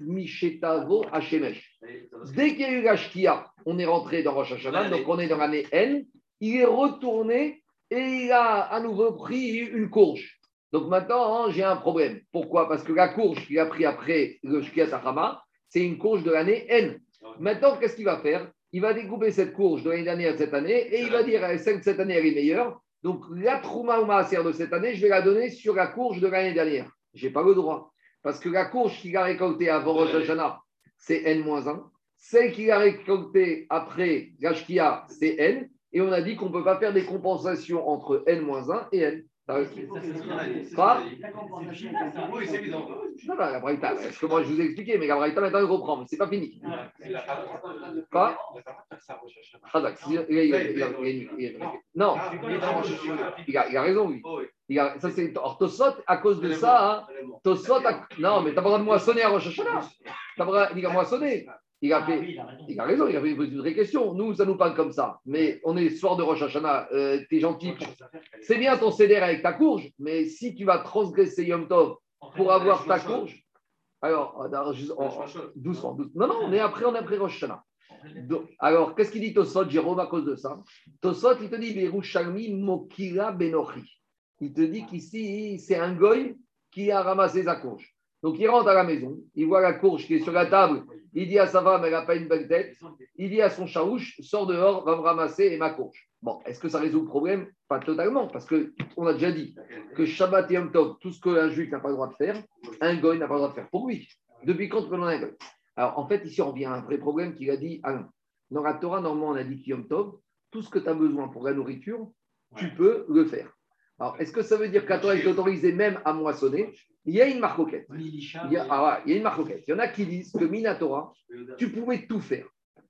Mishetavo Hashemesh. Dès qu'il y a eu la Shkia, on est rentré dans Rosh Hashanah, donc on est dans l'année N. Il est retourné et il a à nouveau pris une courge. Donc maintenant, hein, j'ai un problème. Pourquoi? Parce que la courge qu'il a pris après le Shkia Sahama, c'est une courge de l'année N. Maintenant, qu'est-ce qu'il va faire? Il va découper cette courge de l'année dernière cette année et il va dire celle de cette année, elle est meilleure. Donc la Trouma ou Maaser de cette année, je vais la donner sur la courge de l'année dernière. Je n'ai pas le droit. Parce que la courge qu'il a récoltée avant Rosh c'est N-1. Celle qu'il a récoltée après Gashkia, c'est N. Et on a dit qu'on ne peut pas faire des compensations entre N-1 et N. Quoi Oui. Non, non, la Braïta, parce que moi je vous ai expliqué, mais la Braïta maintenant elle reprend, mais c'est pas fini. Quoi Non, il a, il a raison, lui. Il a- ça, c'est or, Tosot, à cause de ça, hein, Tosot, a- non, mais t'as pas le droit de moissonner à Rosh Hashanah. T'as pas le droit- Il a moissonné. Il a fait. Il a raison, il a fait une vraie question. Nous, ça nous parle comme ça. Mais on est soir de Rosh Hashanah, euh, t'es gentil. C'est bien ton CDR avec ta courge, mais si tu vas transgresser Yom Tov pour avoir ta courge, alors, en- en- doucement, doucement. Non, non, on est après, on est après Rosh Hashanah. Donc, alors, qu'est-ce qu'il dit Tosot, Jérôme, à cause de ça? Tosot, il te dit Mokira Benochi. Il te dit qu'ici, c'est un goy qui a ramassé sa courge. Donc, il rentre à la maison, il voit la courge qui est sur la table, il dit à sa femme, elle n'a pas une belle tête, il dit à son chaouche, sors dehors, va me ramasser et ma courge. Bon, est-ce que ça résout le problème? Pas totalement, parce qu'on a déjà dit que Shabbat et Yom Tov, tout ce qu'un juif n'a pas le droit de faire, un goy n'a pas le droit de faire pour lui. Depuis quand on a un goy? Alors, en fait, ici, on revient à un vrai problème qu'il a dit Alain. Dans la Torah, normalement, on a dit qu'Yom Tov, tout ce que tu as besoin pour la nourriture, tu peux le faire. Alors, est-ce que ça veut dire qu'à toi, est autorisé même à moissonner? Il y a une marcoquette. Il y, a, ah ouais, il y a une marcoquette. Il y en a qui disent que Minatora, tu pouvais tout faire.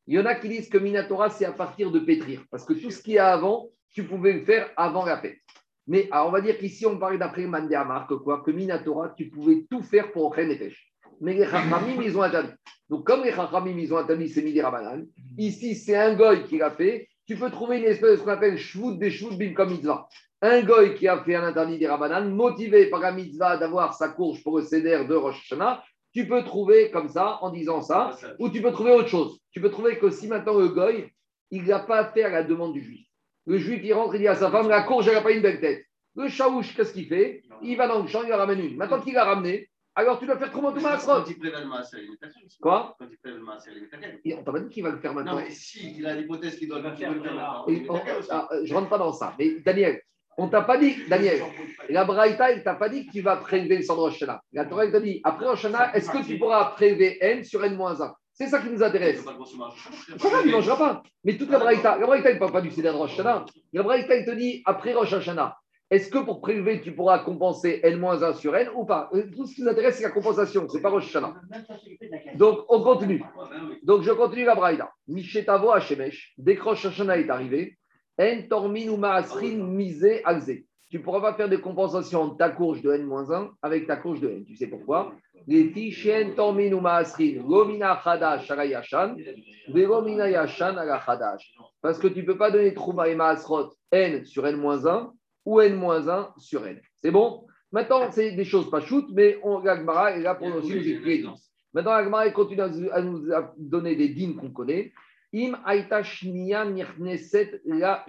Il y en a qui disent que Minatora, c'est à partir de pétrir. Parce que tout ce qu'il y a avant, tu pouvais le faire avant la fête. Mais alors, on va dire qu'ici, on parlait d'après Mandéamar, que quoi? Que Minatora, tu pouvais tout faire pour Pêche. Mais les Chachamim, ils ont interdit. Donc, comme les Chachamim, ils ont interdit, c'est Midi Rabanan. Ici, c'est un goy qui l'a fait. Tu peux trouver une espèce de ce qu'on appelle Shvout des Shvout Bim comme mitzvah. Un goy qui a fait un interdit des Rabanan, motivé par la mitzvah d'avoir sa courge pour le CDR de Rosh Hashanah, tu peux trouver comme ça, en disant ça, ou tu peux trouver autre chose. Tu peux trouver que si maintenant le goy, il n'a pas à faire la demande du juif. Le juif, il rentre, il dit à sa femme, la courge, elle n'a pas une belle tête. Le chaouche, qu'est-ce qu'il fait? Il va dans le champ, il en ramène une. Maintenant qu'il l'a ramené, alors tu dois faire comment tout Quand il prévient le maaser, il est perdu. Quoi? Quand il prévient le maaser, il est perdu. Et On t'a pas dit qu'il va le faire maintenant. Non, mais si, il a l'hypothèse qu'il doit le faire maintenant. Ah, je rentre pas dans ça. Mais Daniel, on t'a pas dit, Daniel, la Braïta, elle t'a pas dit que tu vas prélever de Rosh. La Torah, elle t'a dit, après Rosh est-ce que tu pourras prélever N sur N-1 C'est ça qui nous Il intéresse. il ne mangera pas. Mais toute la Braïta, la Braïta, ne parle pas du Seder de Rosh Hashanah. La Braïta, elle te dit, après Rosh Hashanah, est-ce que pour prélever, tu pourras compenser N-1 sur N ou pas? Euh, Tout ce qui nous intéresse, c'est la compensation, c'est pas Rosh Hashanah. Donc, on continue. Donc, je continue la Braïda. Mishetavo Hashemesh, dès que Rosh Hashanah est arrivé, En Tormin ou Maasrin misé alzé. Tu ne pourras pas faire de compensation de ta courge de N-1 avec ta courge de N. Tu sais pourquoi? Les Tormin ou Maasrin, Gomina Chadash ala Yashan, Yashan Chadash. Parce que tu ne peux pas donner Trouma et Maasrot N sur N-1 ou N-1 sur N. C'est bon? Maintenant, c'est des choses pas shoot, mais on, l'Agmara est là pour nous expliquer. Maintenant, l'Agmara continue à nous- à nous donner des dînes qu'on connaît. Im la.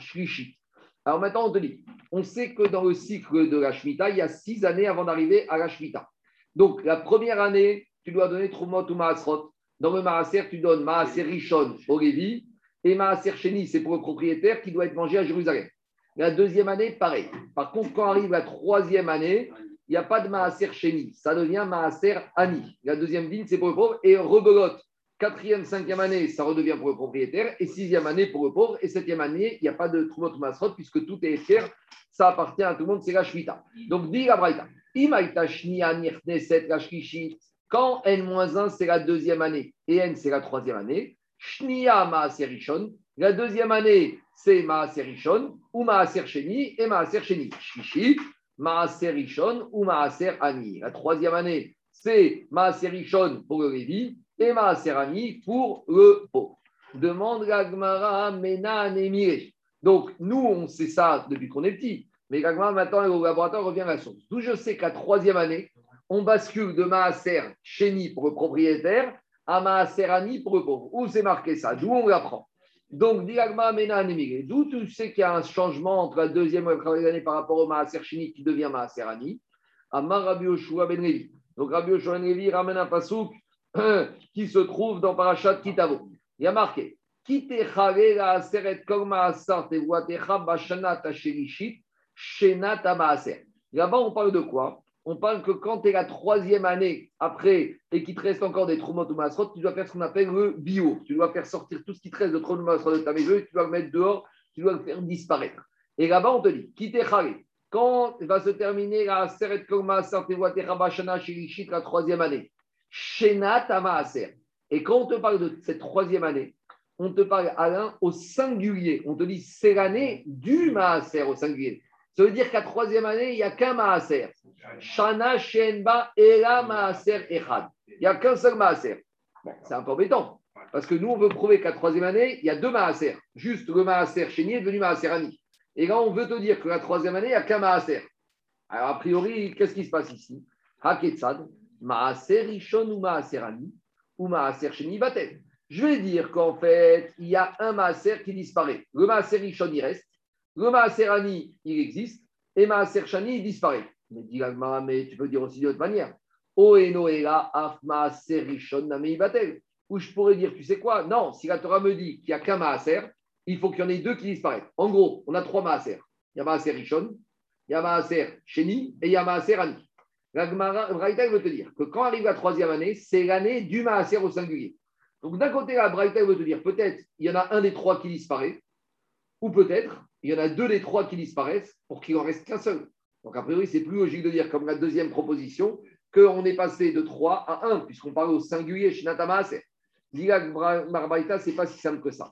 Alors maintenant, on te dit, on sait que dans le cycle de la Shemitah, il y a six années avant d'arriver à la Shemitah. Donc, la première année, tu dois donner Trumot ou Maasrot. Dans le Maaser, tu donnes Maaser Rishon au Lévi et Maaser Sheni, c'est pour le propriétaire qui doit être mangé à Jérusalem. La deuxième année, pareil. Par contre, quand arrive la troisième année, il n'y a pas de Maaser Sheni. Ça devient Maaser Ani. La deuxième ligne, c'est pour le pauvre. Et rebelote. Quatrième, cinquième année, ça redevient pour le propriétaire. Et sixième année pour le pauvre. Et septième année, il n'y a pas de Trumot Masrot puisque tout est fier. Ça appartient à tout le monde, c'est la Shemitah. Donc, dit la Braïta. Quand N-1, c'est la deuxième année et N, c'est la troisième année. Shnia Maaser Rishon. La deuxième année, c'est Maaser Rishon ou Maaser Sheni et Maaser Sheni. Rishon ou Maaser Ani. La troisième année, c'est Maaser Rishon pour le Lévi et Maaser Ani pour le pauvre. Demande la Gemara Mena Nemire. Donc, nous, on sait ça depuis qu'on est petit. Mais la Gemara, maintenant, au laboratoire, revient à la source. D'où je sais qu'à troisième année, on bascule de Maaser Chéni pour le propriétaire à Maaser Ani pour le pauvre. Où c'est marqué ça? D'où on l'apprend? Donc, Diagma Mena Nemire. D'où tu sais qu'il y a un changement entre la deuxième et la troisième année par rapport au Maaser Chéni qui devient Maaser Ani Amar Rabbi Yoshua Ben Levi. Donc, Rabbi Yoshua Ben Levi ramène un pasouk (coughs) qui se trouve dans Parashat Kitavo. Il y a marqué. Là-bas, on parle de quoi? On parle que quand tu es la troisième année après et qu'il te reste encore des trumot ou maasrot, tu dois faire ce qu'on appelle le bio. Tu dois faire sortir tout ce qui te reste de trumot ou de ta maison tu dois le mettre dehors, tu dois le faire disparaître. Et là-bas, on te dit. Quand va se terminer la bashanat asherishit la troisième année? Shenat Maaser. Et quand on te parle de cette troisième année, on te parle, Alain, au singulier. On te dit, c'est l'année du Maaser au singulier. Ça veut dire qu'à troisième année, il n'y a qu'un Maaser. Shana Shenba Ela Maaser Echad. Il n'y a qu'un seul Maaser. C'est un peu embêtant. Parce que nous, on veut prouver qu'à troisième année, il y a deux Maaser. Juste le Maaser Chéni est devenu Maaser Ani. Et là, on veut te dire que la troisième année, il n'y a qu'un Maaser. Alors, a priori, qu'est-ce qui se passe ici? Haketsad, Maaser Rishon ou Maaser Ani, ou Maaser Sheni Batel. Je vais dire qu'en fait, il y a un Maaser qui disparaît. Le Maaser Rishon, il reste. Le Maaser Ani, il existe. Et Maaser Shani, il disparaît. Mais mais tu peux dire aussi d'autre manière. O Enoela, Af Maaser Rishon Namei Batel. Ou je pourrais dire, tu sais quoi? Non, si la Torah me dit qu'il n'y a qu'un Maaser, il faut qu'il y en ait deux qui disparaissent. En gros, on a trois Maaser. Il y a Maaser Rishon, il y a Maaser Sheni et il y a Maaser Ani. Braïta veut te dire que quand arrive la troisième année, c'est l'année du Maaser au singulier. Donc d'un côté, la Braïta veut te dire peut-être il y en a un des trois qui disparaît, ou peut-être il y en a deux des trois qui disparaissent pour qu'il en reste qu'un seul. Donc a priori, c'est plus logique de dire, comme la deuxième proposition, qu'on est passé de 3 à 1, puisqu'on parle au singulier chez Maaser. Dit la Braïta, c'est pas si simple que ça.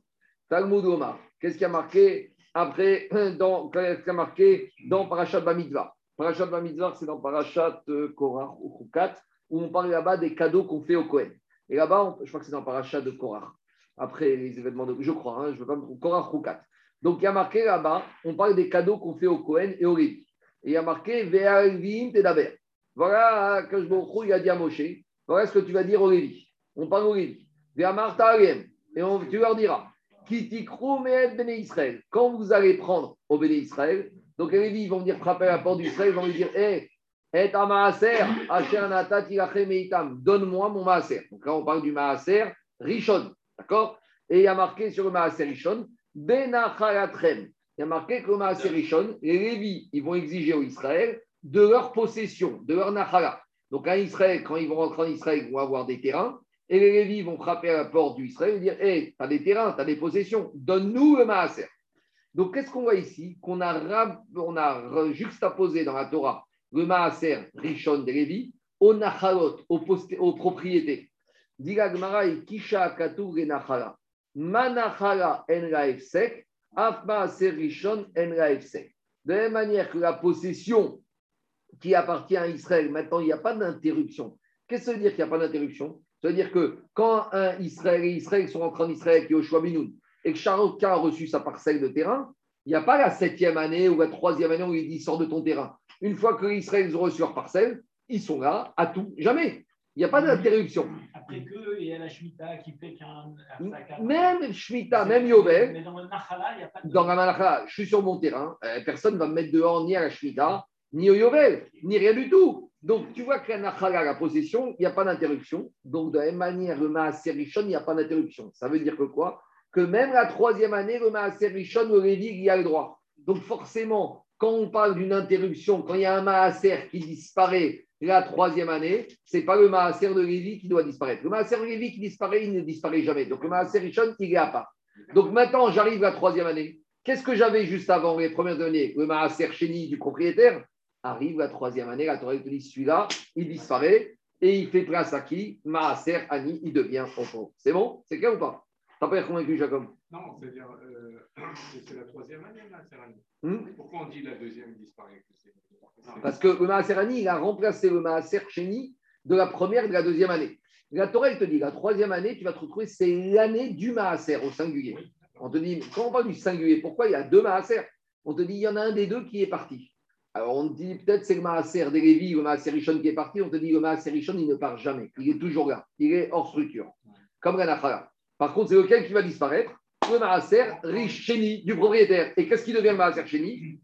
Talmud Omar, qu'est-ce qui a marqué après dans, qu'est-ce qui a marqué dans Parashat Bamidva Parashat Bamidbar, c'est dans Parashat euh, Korach ou Khukat, où on parle là-bas des cadeaux qu'on fait au Kohen. Et là-bas, je crois que c'est dans Parashat de Korach, après les événements de. Je crois, hein, je veux pas me tromper. Korach Khukat. Donc il y a marqué là-bas, on parle des cadeaux qu'on fait au Kohen et au Lévi. Et il y a marqué Ve'alvim Tedaber. Voilà, quand je il a dit à voilà ce que tu vas dire au Lévi. On parle au Lévi. Ve'amarta. Et tu leur diras Kitikru Me'ed Bene Israël. Quand vous allez prendre au Béné Israël, donc les Lévis, vont venir frapper à la porte d'Israël, ils vont lui dire Hé, ta maaser, donne-moi mon maaser. Donc là, on parle du maaser rishon, d'accord? Et il y a marqué sur le maaser rishon, benachalatrem. Il y a marqué que le maaser rishon, les Lévis, ils vont exiger au Israël de leur possession, de leur nachala. Donc à Israël, quand ils vont rentrer en Israël, ils vont avoir des terrains. Et les Lévis vont frapper à la porte du Israël et dire Hé, tu as des terrains, tu as des possessions, donne-nous le maaser. Donc, qu'est-ce qu'on voit ici Qu'on a, on a juxtaposé dans la Torah le Maaser Rishon de Lévi au Nachalot, aux, aux propriétés. Kisha. Manachala Maaser Rishon en laefsek. De la même manière que la possession qui appartient à Israël, maintenant, il n'y a pas d'interruption. Qu'est-ce que ça veut dire qu'il n'y a pas d'interruption? Ça veut dire que quand un Israël et Israël sont rentrés en Israël, qui est au Binoun, et que a reçu sa parcelle de terrain, il n'y a pas la septième année ou la troisième année où il dit sors de ton terrain. Une fois que Israël ont reçu leur parcelle, ils sont là à tout, jamais. Il n'y a pas d'interruption. Après que, il y a la Shemitah qui fait qu'un. Même Shemitah, même Yovel, Mais dans le Nachala, il n'y a pas de. dans la Malacha, je suis sur mon terrain, euh, personne ne va me mettre dehors ni à la Shemitah, ni au Yovel, ni rien du tout. Donc tu vois que la Nachala, la possession, il n'y a pas d'interruption. Donc de la même manière, le Maaser Rishon, il n'y a pas d'interruption. Ça veut dire que quoi? Que même la troisième année, le Maaser Rishon, le Lévi, il y a le droit. Donc forcément, quand on parle d'une interruption, quand il y a un Maaser qui disparaît la troisième année, ce n'est pas le Maaser de Lévi qui doit disparaître. Le Maaser de Lévi qui disparaît, il ne disparaît jamais. Donc le Maaser Rishon, il est à part. Donc maintenant, j'arrive la troisième année. Qu'est-ce que j'avais juste avant les premières années? Le Maaser Chéni du propriétaire arrive la troisième année, la Torah te dit celui-là, il disparaît et il fait place à qui? Maaser Ani, il devient enfant. C'est bon? C'est clair ou pas? T'as pas convaincu, Jacob? Non, c'est-à-dire, euh, c'est la troisième année, l'année. Hmm? Pourquoi on dit la deuxième disparaît Parce que le Maaser Ani, il a remplacé le Maaser Chéni de la première et de la deuxième année. La Torah, elle te dit, la troisième année, tu vas te retrouver, c'est l'année du Maaser au singulier. On te dit, quand on parle du singulier, pourquoi il y a deux Maaser On te dit, il y en a un des deux qui est parti. Alors on dit peut-être c'est le Maaser des Lévi ou le Maaser Rishon qui est parti, on te dit le Maaser Rishon il ne part jamais, il est toujours là, il est hors structure, comme la Nachala. Par contre, c'est lequel qui va disparaître Le Maaser Risheni du propriétaire. Et qu'est-ce qui devient le Maaser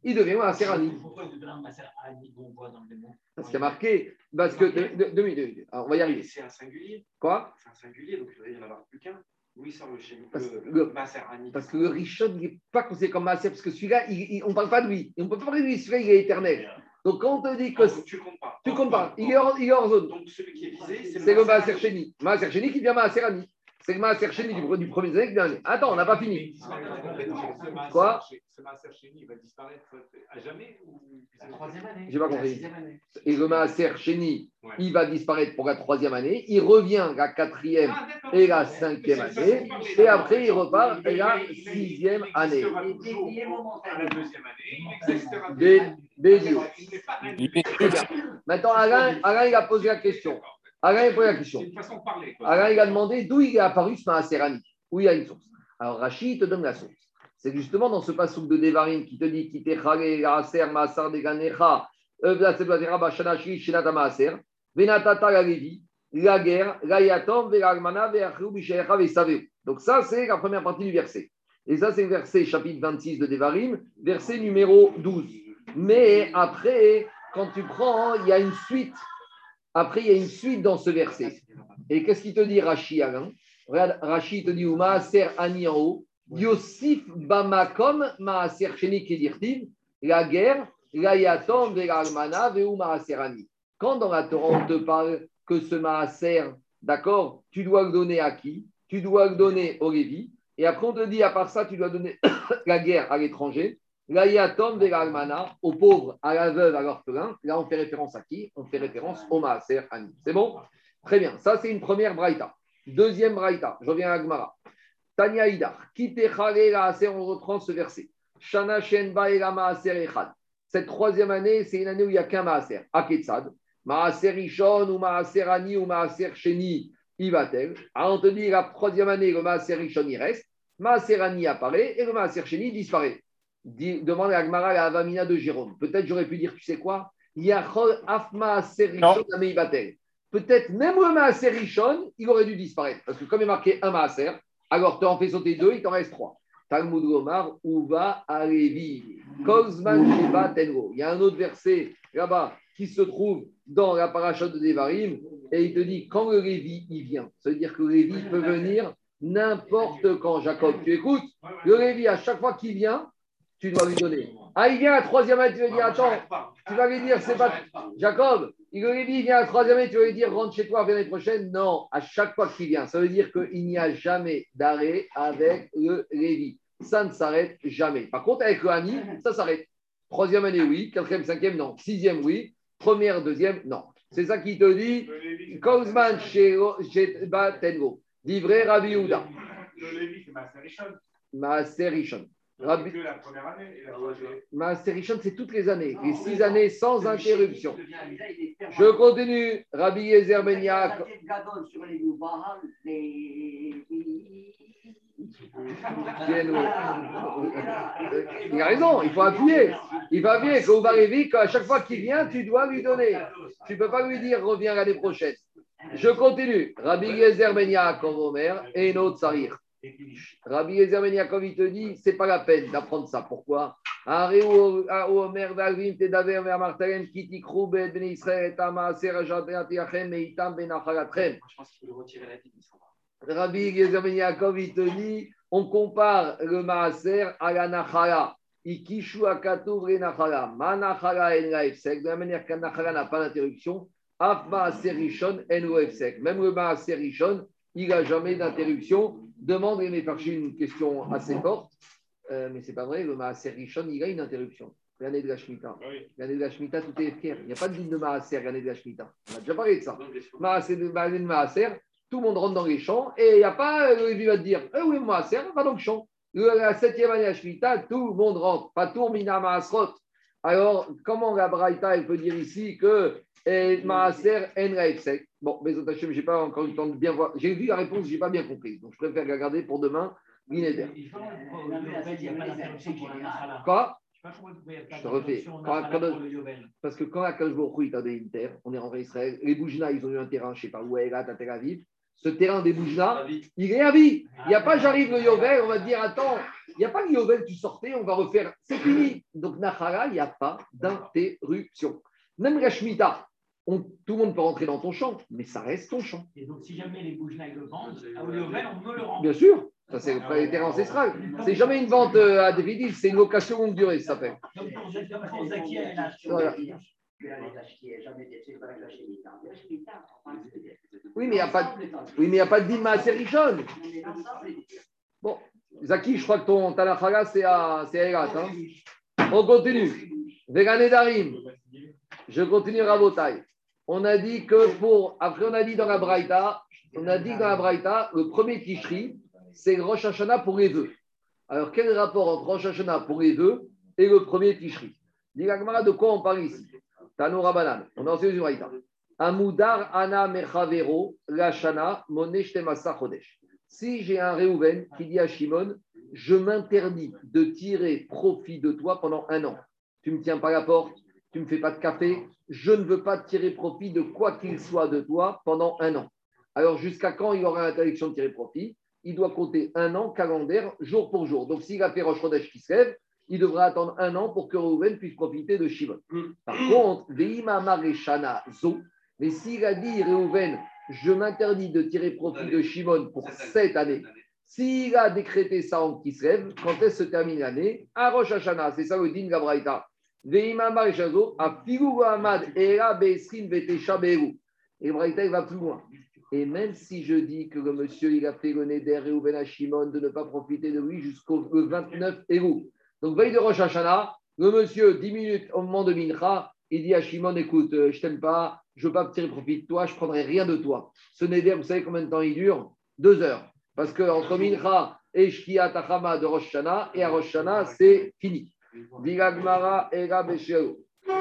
Il devient le Maaser Ani. Pourquoi il devient un Masser Ani qu'on voit dans le Parce qu'il y a marqué, parce que, minutes. Alors, on va y arriver. C'est un singulier. Quoi? C'est un singulier, donc il va y en avoir plus qu'un. Il sort le chez Parce que le, le- le Parce que le Rishon, il n'est pas considéré comme Maaser, parce que celui-là, il- il- on ne parle pas de lui. Et on ne peut pas parler de lui, celui-là, il est éternel. Donc quand on te dit que Ah, tu comptes pas. tu comptes pas, il est hors, zone. Donc celui qui est visé, c'est le Maaser Sheni. Maaser Sheni qui devient Maaser Ani. C'est le Maaser Sheni du, du premier année qui devient. Attends, on n'a pas fini. Quoi Ce Maaser Chéni, il va disparaître à jamais ou La troisième année? J'ai pas compris. Et le Maaser Sheni, Ouais. il va disparaître pour la troisième année. Il revient la quatrième Ah, et la cinquième année. Et après, il repart la sixième année. Il existera toujours à la deuxième année. Il. Maintenant, Alain, Alain, il a posé la question. Alain, posé la question. C'est une façon de parler. quoi. Alors, il a demandé d'où il est apparu ce Maaser Ani, où il y a une source. Alors, Rachid te donne la source. C'est justement dans ce passouk de Devarim qui te dit qui Maaser Maasar de Ganecha, Bashana Shri Shinata Maaser, Venatata la Levi, la guerre, la Yatom, Ve'almana, Ve'achru, Bishayecha, Ve'saveu. Donc, ça, c'est la première partie du verset. Et ça, c'est le verset chapitre 26 de Devarim, verset numéro 12. Mais après, quand tu prends, il y a une suite. Après, il y a une suite dans ce verset. Et qu'est-ce qu'il te dit, Rashi Alain? Regarde, Rashi te dit, ou Maaser Ani en haut, Yosif Bamakom Maaser Sheni Kedirtiv, la guerre, la Yatom, Vela Almana, Veu Maaser Ani. Quand dans la Torah, on te parle que ce Maaser, d'accord, tu dois le donner à qui? Tu dois le donner au Lévi. Et après, on te dit, à part ça, tu dois donner (coughs) la guerre à l'étranger, la Yatom, Vela Almana, aux pauvres, à la veuve, à l'orphelin. Là, on fait référence à qui? On fait référence au Maaser Ani. C'est bon? Très bien. Ça, c'est une première braïta. Deuxième braïta. Je reviens à Gmara. Tanya Idar. On reprend ce verset. Shana Shenba et maaser echad. Cette troisième année, c'est une année où il n'y a qu'un maaser. Aketsad. Maaser Rishon ou maaser Ani ou maaser Sheni, Ivatel. Alors, on la troisième année, le maaser Rishon, il reste. Maaser Ani apparaît et le maaser Sheni disparaît. Demande à Gmara la Avamina de Jérôme. Peut-être j'aurais pu dire, tu sais quoi? Yachol af maaser Rishon ame Ivatel peut-être même le Maaser Rishon, il aurait dû disparaître. Parce que comme il est marqué un Maaser, alors tu en fais sauter deux, il t'en reste trois. Talmud Gomar, Uva Alevi, Kozman Sheba Tenro. Il y a un autre verset là-bas qui se trouve dans la paracha de Devarim et il te dit quand le Lévi il vient. Ça veut dire que le Lévi peut venir n'importe quand. Jacob, tu écoutes? Le Lévi, à chaque fois qu'il vient, tu dois lui donner. Ah, il vient à troisième année, tu vas dire attends, tu vas lui dire c'est pas. Jacob, il lui dit, il vient à troisième année, tu vas lui dire, rentre chez toi l'année prochaine. Non, à chaque fois qu'il vient. Ça veut dire qu'il n'y a jamais d'arrêt avec le Lévi. Ça ne s'arrête jamais. Par contre, avec le Hani, ça s'arrête. Troisième année, oui. Quatrième, cinquième, non. Sixième, oui. Première, deuxième, non. C'est ça qui te dit, Le Lévi, Kozman Sheba Tengo. Livré Rabbi Yehuda. Le Lévi, c'est Maaser Rishon. Donc, Rabbi- que la première année Rishon, c'est toutes les années. Les six années sans interruption. Je continue. Rabbi Yezer Ben nous. (laughs) Il a raison, il faut appuyer. Il va bien qu'au qu'à chaque fois qu'il vient, tu dois lui donner. Tu ne peux pas lui dire reviens l'année prochaine. Je continue. Rabbi Yezer Ben Yaakov Omer et notre Sarir. Rabbi Yezer Ben Yaakov, il te dit, c'est pas la peine d'apprendre ça. Pourquoi? Et. Rabbi Yezer Ben Yaakov, il te dit, on compare le maaser à la nachala. Ikishu akatouvre nachala. Ma nachala en la efsek. De la manière qu'un nachala n'a pas d'interruption, af maaser rishon en lo efsek. Même le maaser rishon, il n'a jamais d'interruption. Demande mes parchis une question assez forte, euh, mais c'est pas vrai, le maaser rishon, il a une interruption. L'année de la Shemitah. Oui. L'année de la Shemitah, tout est fier. Il n'y a pas de ligne de maaser l'année de la Shemitah. On a déjà parlé de ça. Maaser de de maaser, tout le monde rentre dans les champs et il n'y a pas le Lévi va te dire Eh oui, c'est va dans le champ. La septième année à Shemitah, tout le monde rentre. Pas tour mina maasrot. Alors, comment la Braïta, elle peut dire ici que eh, maaser en Bon, mais je n'ai pas encore eu le temps de bien voir. J'ai vu la réponse, je n'ai pas bien compris. Donc, je préfère la garder pour demain. Quoi Je te refais. Parce que quand Baruch Hu, il t'a donné une terre, on est en Israël, les Boujna, ils ont eu un terrain, je ne sais pas où, à à Tel Aviv. Ce terrain des Boujna, il est à vie. Il n'y a pas, j'arrive le Yovel, on va dire, attends, il n'y a pas le Yovel, tu sortais, on va refaire. C'est fini. Donc, Nachara, il n'y a pas d'interruption. Même la Shemitah, on- tout le monde peut rentrer dans ton champ, mais ça reste ton champ. Et donc, si jamais les Boujna le vendent, au Yovel, on me le rend. Bien sûr, ça c'est le terrain ancestral. C'est jamais une vente euh, à définitif, c'est une location longue durée, ça s'appelle. Comme pour, Zaki les Oui, mais il n'y a pas de, oui, mais il n'y a pas de dîme à Serichon. Bon, Zaki, je crois que ton Tanafaga, c'est à, c'est à hein. On continue. Vegané Darim. Je continue Rabotai. On a dit que pour. Après, on a dit dans la Braïta, on a dit dans la Braïta, le premier Tishri, c'est Rosh Hashanah pour les vœux. Alors, quel rapport entre Rosh Hashanah pour les vœux et le premier Tishri? Gemara, de quoi on parle ici? Tano Rabanan. On a enseigné une Braïta. Amudar Ana Mechavero Lashana Monesh Temasa Chodesh. Si j'ai un Réhouven qui dit à Shimon, je m'interdis de tirer profit de toi pendant un an. Tu ne me tiens pas la porte, tu ne me fais pas de café, je ne veux pas tirer profit de quoi qu'il soit de toi pendant un an. Alors jusqu'à quand il aura l'interdiction de tirer profit? Il doit compter un an calendaire, jour pour jour. Donc s'il a fait Rosh Chodesh qui se lève, il devra attendre un an pour que Réhouven puisse profiter de Shimon. Par contre, Veima Mareshana Zo, mais s'il a dit Réhouven, je m'interdis de tirer profit de Shimon pour cette année, s'il a décrété ça en Kislev, quand est-ce se termine l'année? À Rosh Hashanah, c'est ça le din Gabraïta. Et va plus loin. Et même si je dis que le monsieur, il a fait le neder Réhouven à Shimon de ne pas profiter de lui jusqu'au le 29 Eru. Donc, veille de Rosh Hashanah, le monsieur, 10 minutes au moment de Mincha, il dit à Shimon, écoute, euh, je t'aime pas, je ne veux pas tirer profit de toi, je ne prendrai rien de toi. Ce neder, vous savez combien de temps il dure? Deux heures. Parce qu'entre Mincha et Shkia Tachama de Rosh Hashanah, et à Rosh Hashanah, c'est fini. Dilagmara Era Besheo.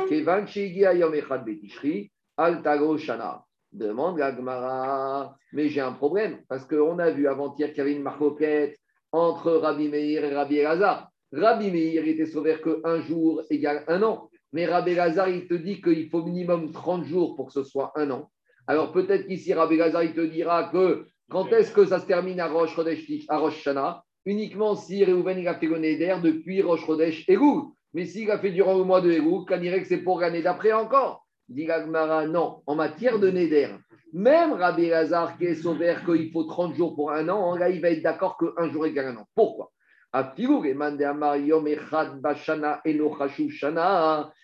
Kevan Shegia Yom Echad Betishri, Al Tago Shana. Demande Gagmara. Mais j'ai un problème, parce qu'on a vu avant-hier qu'il y avait une marcoquette entre Rabbi Meir et Rabbi Elazar. Rabbi Meir était sauvé qu'un jour égale un an. Mais Rabbi Elazar, il te dit qu'il faut minimum 30 jours pour que ce soit un an. Alors peut-être qu'ici, Rabbi Elazar, il te dira que quand est-ce que ça se termine à Rosh à Rosh Hashanah Uniquement si Réhouven a fait le Neder depuis Rosh Chodesh Elul. Mais s'il a fait durant le mois de dirait que c'est pour l'année d'après encore? Dit Gagmara, non. En matière de Neder, même Rabbi Lazar qui est sauvé qu'il faut 30 jours pour un an, là, il va être d'accord qu'un jour égale un an. Pourquoi?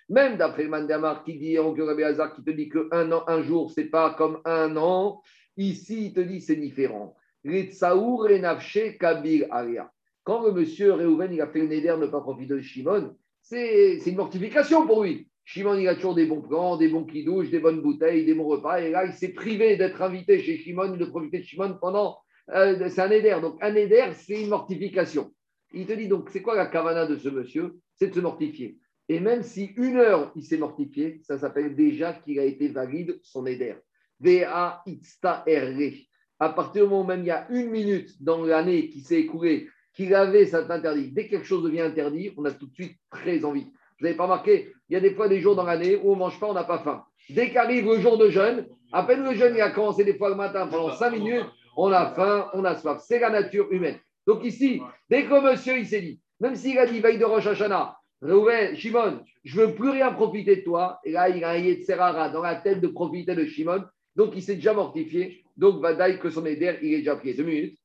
Même d'après Mandamar qui dit, en Rabbi Hazar qui te dit qu'un an, un jour, c'est pas comme un an, ici, il te dit c'est différent. Quand le monsieur Réhouven il a fait le Neder ne pas profiter de Shimon, c'est une mortification pour lui. Shimon, il a toujours des bons plans, des bons douches, des bonnes bouteilles, des bons repas. Et là, il s'est privé d'être invité chez Shimon, de profiter de Shimon pendant. euh, c'est un Neder. Donc, un Neder, c'est une mortification. Il te dit donc, c'est quoi la kavana de ce monsieur? C'est de se mortifier. Et même si une heure, il s'est mortifié, ça s'appelle déjà qu'il a été valide son Neder. VA Itsta RE. À partir du moment où même il y a une minute dans l'année qui s'est écoulée, qu'il avait cet interdit, dès que quelque chose devient interdit, on a tout de suite très envie. Vous n'avez pas remarqué Il y a des fois des jours dans l'année où on ne mange pas, on n'a pas faim. Dès qu'arrive le jour de jeûne, à peine le jeûne il a commencé des fois le matin pendant cinq minutes, on a faim, on a soif. C'est la nature humaine. Donc ici, dès que monsieur il s'est dit, même s'il a dit veille de Rosh Hashanah, Reuven, Shimon, je ne veux plus rien profiter de toi. Et là, il a un Yetzerara dans la tête de profiter de Shimon. Donc il s'est déjà mortifié. Donc Vadaï que son éder, il est déjà pris. Deux minutes.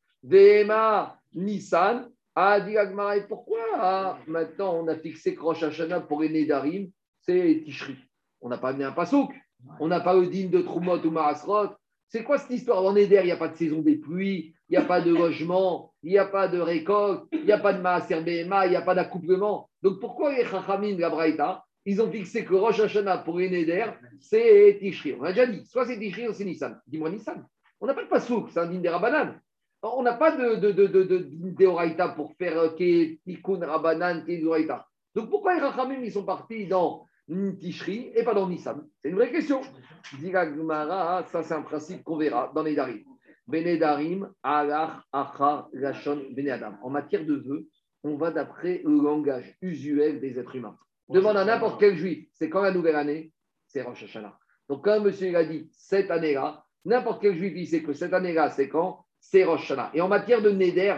Nissan. Ah, dit Agmara, et pourquoi ah, maintenant on a fixé que Rosh Hashanah pour les Nédarim, c'est Tishri. On n'a pas amené un pasouk. On n'a pas digne de Trumot ou Marasrot. C'est quoi cette histoire En Néder, il n'y a pas de saison des pluies, il n'y a pas de logement, il n'y a pas de récolte, il n'y a pas de Maaser Behema, il n'y a pas d'accouplement. Donc pourquoi les Chachamim, la Braïta, ils ont fixé que Rosh Hashanah pour les c'est Tishri? On a déjà dit, soit c'est Tishri, soit c'est Nissan. Dis-moi Nissan. On n'a pas de pasouk, c'est un digne des Rabbanan. On n'a pas de, de, de, pour faire euh, Tikkun Rabbanan, Oraïta. Donc pourquoi les Rachamim ils sont partis dans Tishri et pas dans Nissan? C'est une vraie question. Ça c'est un principe qu'on verra dans les Darim. Benedarim, Alach, Achar, Lachon, Benedam. En matière de vœux, on va d'après le langage usuel des êtres humains. Demande à n'importe quel juif, c'est quand la nouvelle année? C'est Rosh Hashanah. Donc, quand monsieur il a dit cette année-là, n'importe quel juif, il sait que cette année-là, c'est quand C'est Rosh Hashanah. Et en matière de Neder,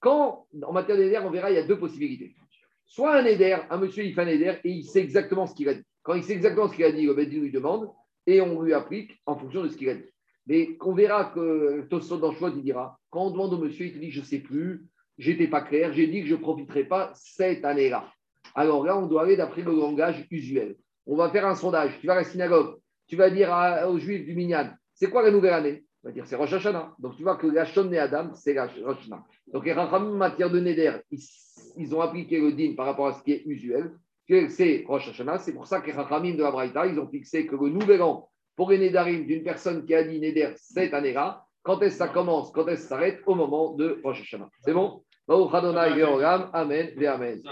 quand, en matière de Neder, on verra, il y a deux possibilités. Soit un Neder, un monsieur, il fait un Neder et il sait exactement ce qu'il a dit. Quand il sait exactement ce qu'il a dit, le lui demande et on lui applique en fonction de ce qu'il a dit. Mais on verra que Tosot dans il dira, quand on demande au monsieur, il te dit, je ne sais plus, j'étais pas clair, j'ai dit que je ne profiterai pas cette année-là. Alors là, on doit aller d'après le langage usuel. On va faire un sondage. Tu vas à la synagogue, tu vas dire aux juifs du Minyan, c'est quoi la nouvelle année? On va dire, c'est Rosh Hashanah. Donc tu vois que la et Adam, c'est la Rosh Hashanah. Donc les Rachamim, en matière de Neder, ils, ils ont appliqué le din par rapport à ce qui est usuel, c'est Rosh Hashanah. C'est pour ça que les Rachamim de la Braïta, ils ont fixé que le nouvel an pour les Nedarim d'une personne qui a dit Neder cette année-là, quand est-ce que ça commence, quand est-ce que ça s'arrête, au moment de Rosh Hashanah. C'est bon? Amen et Amen.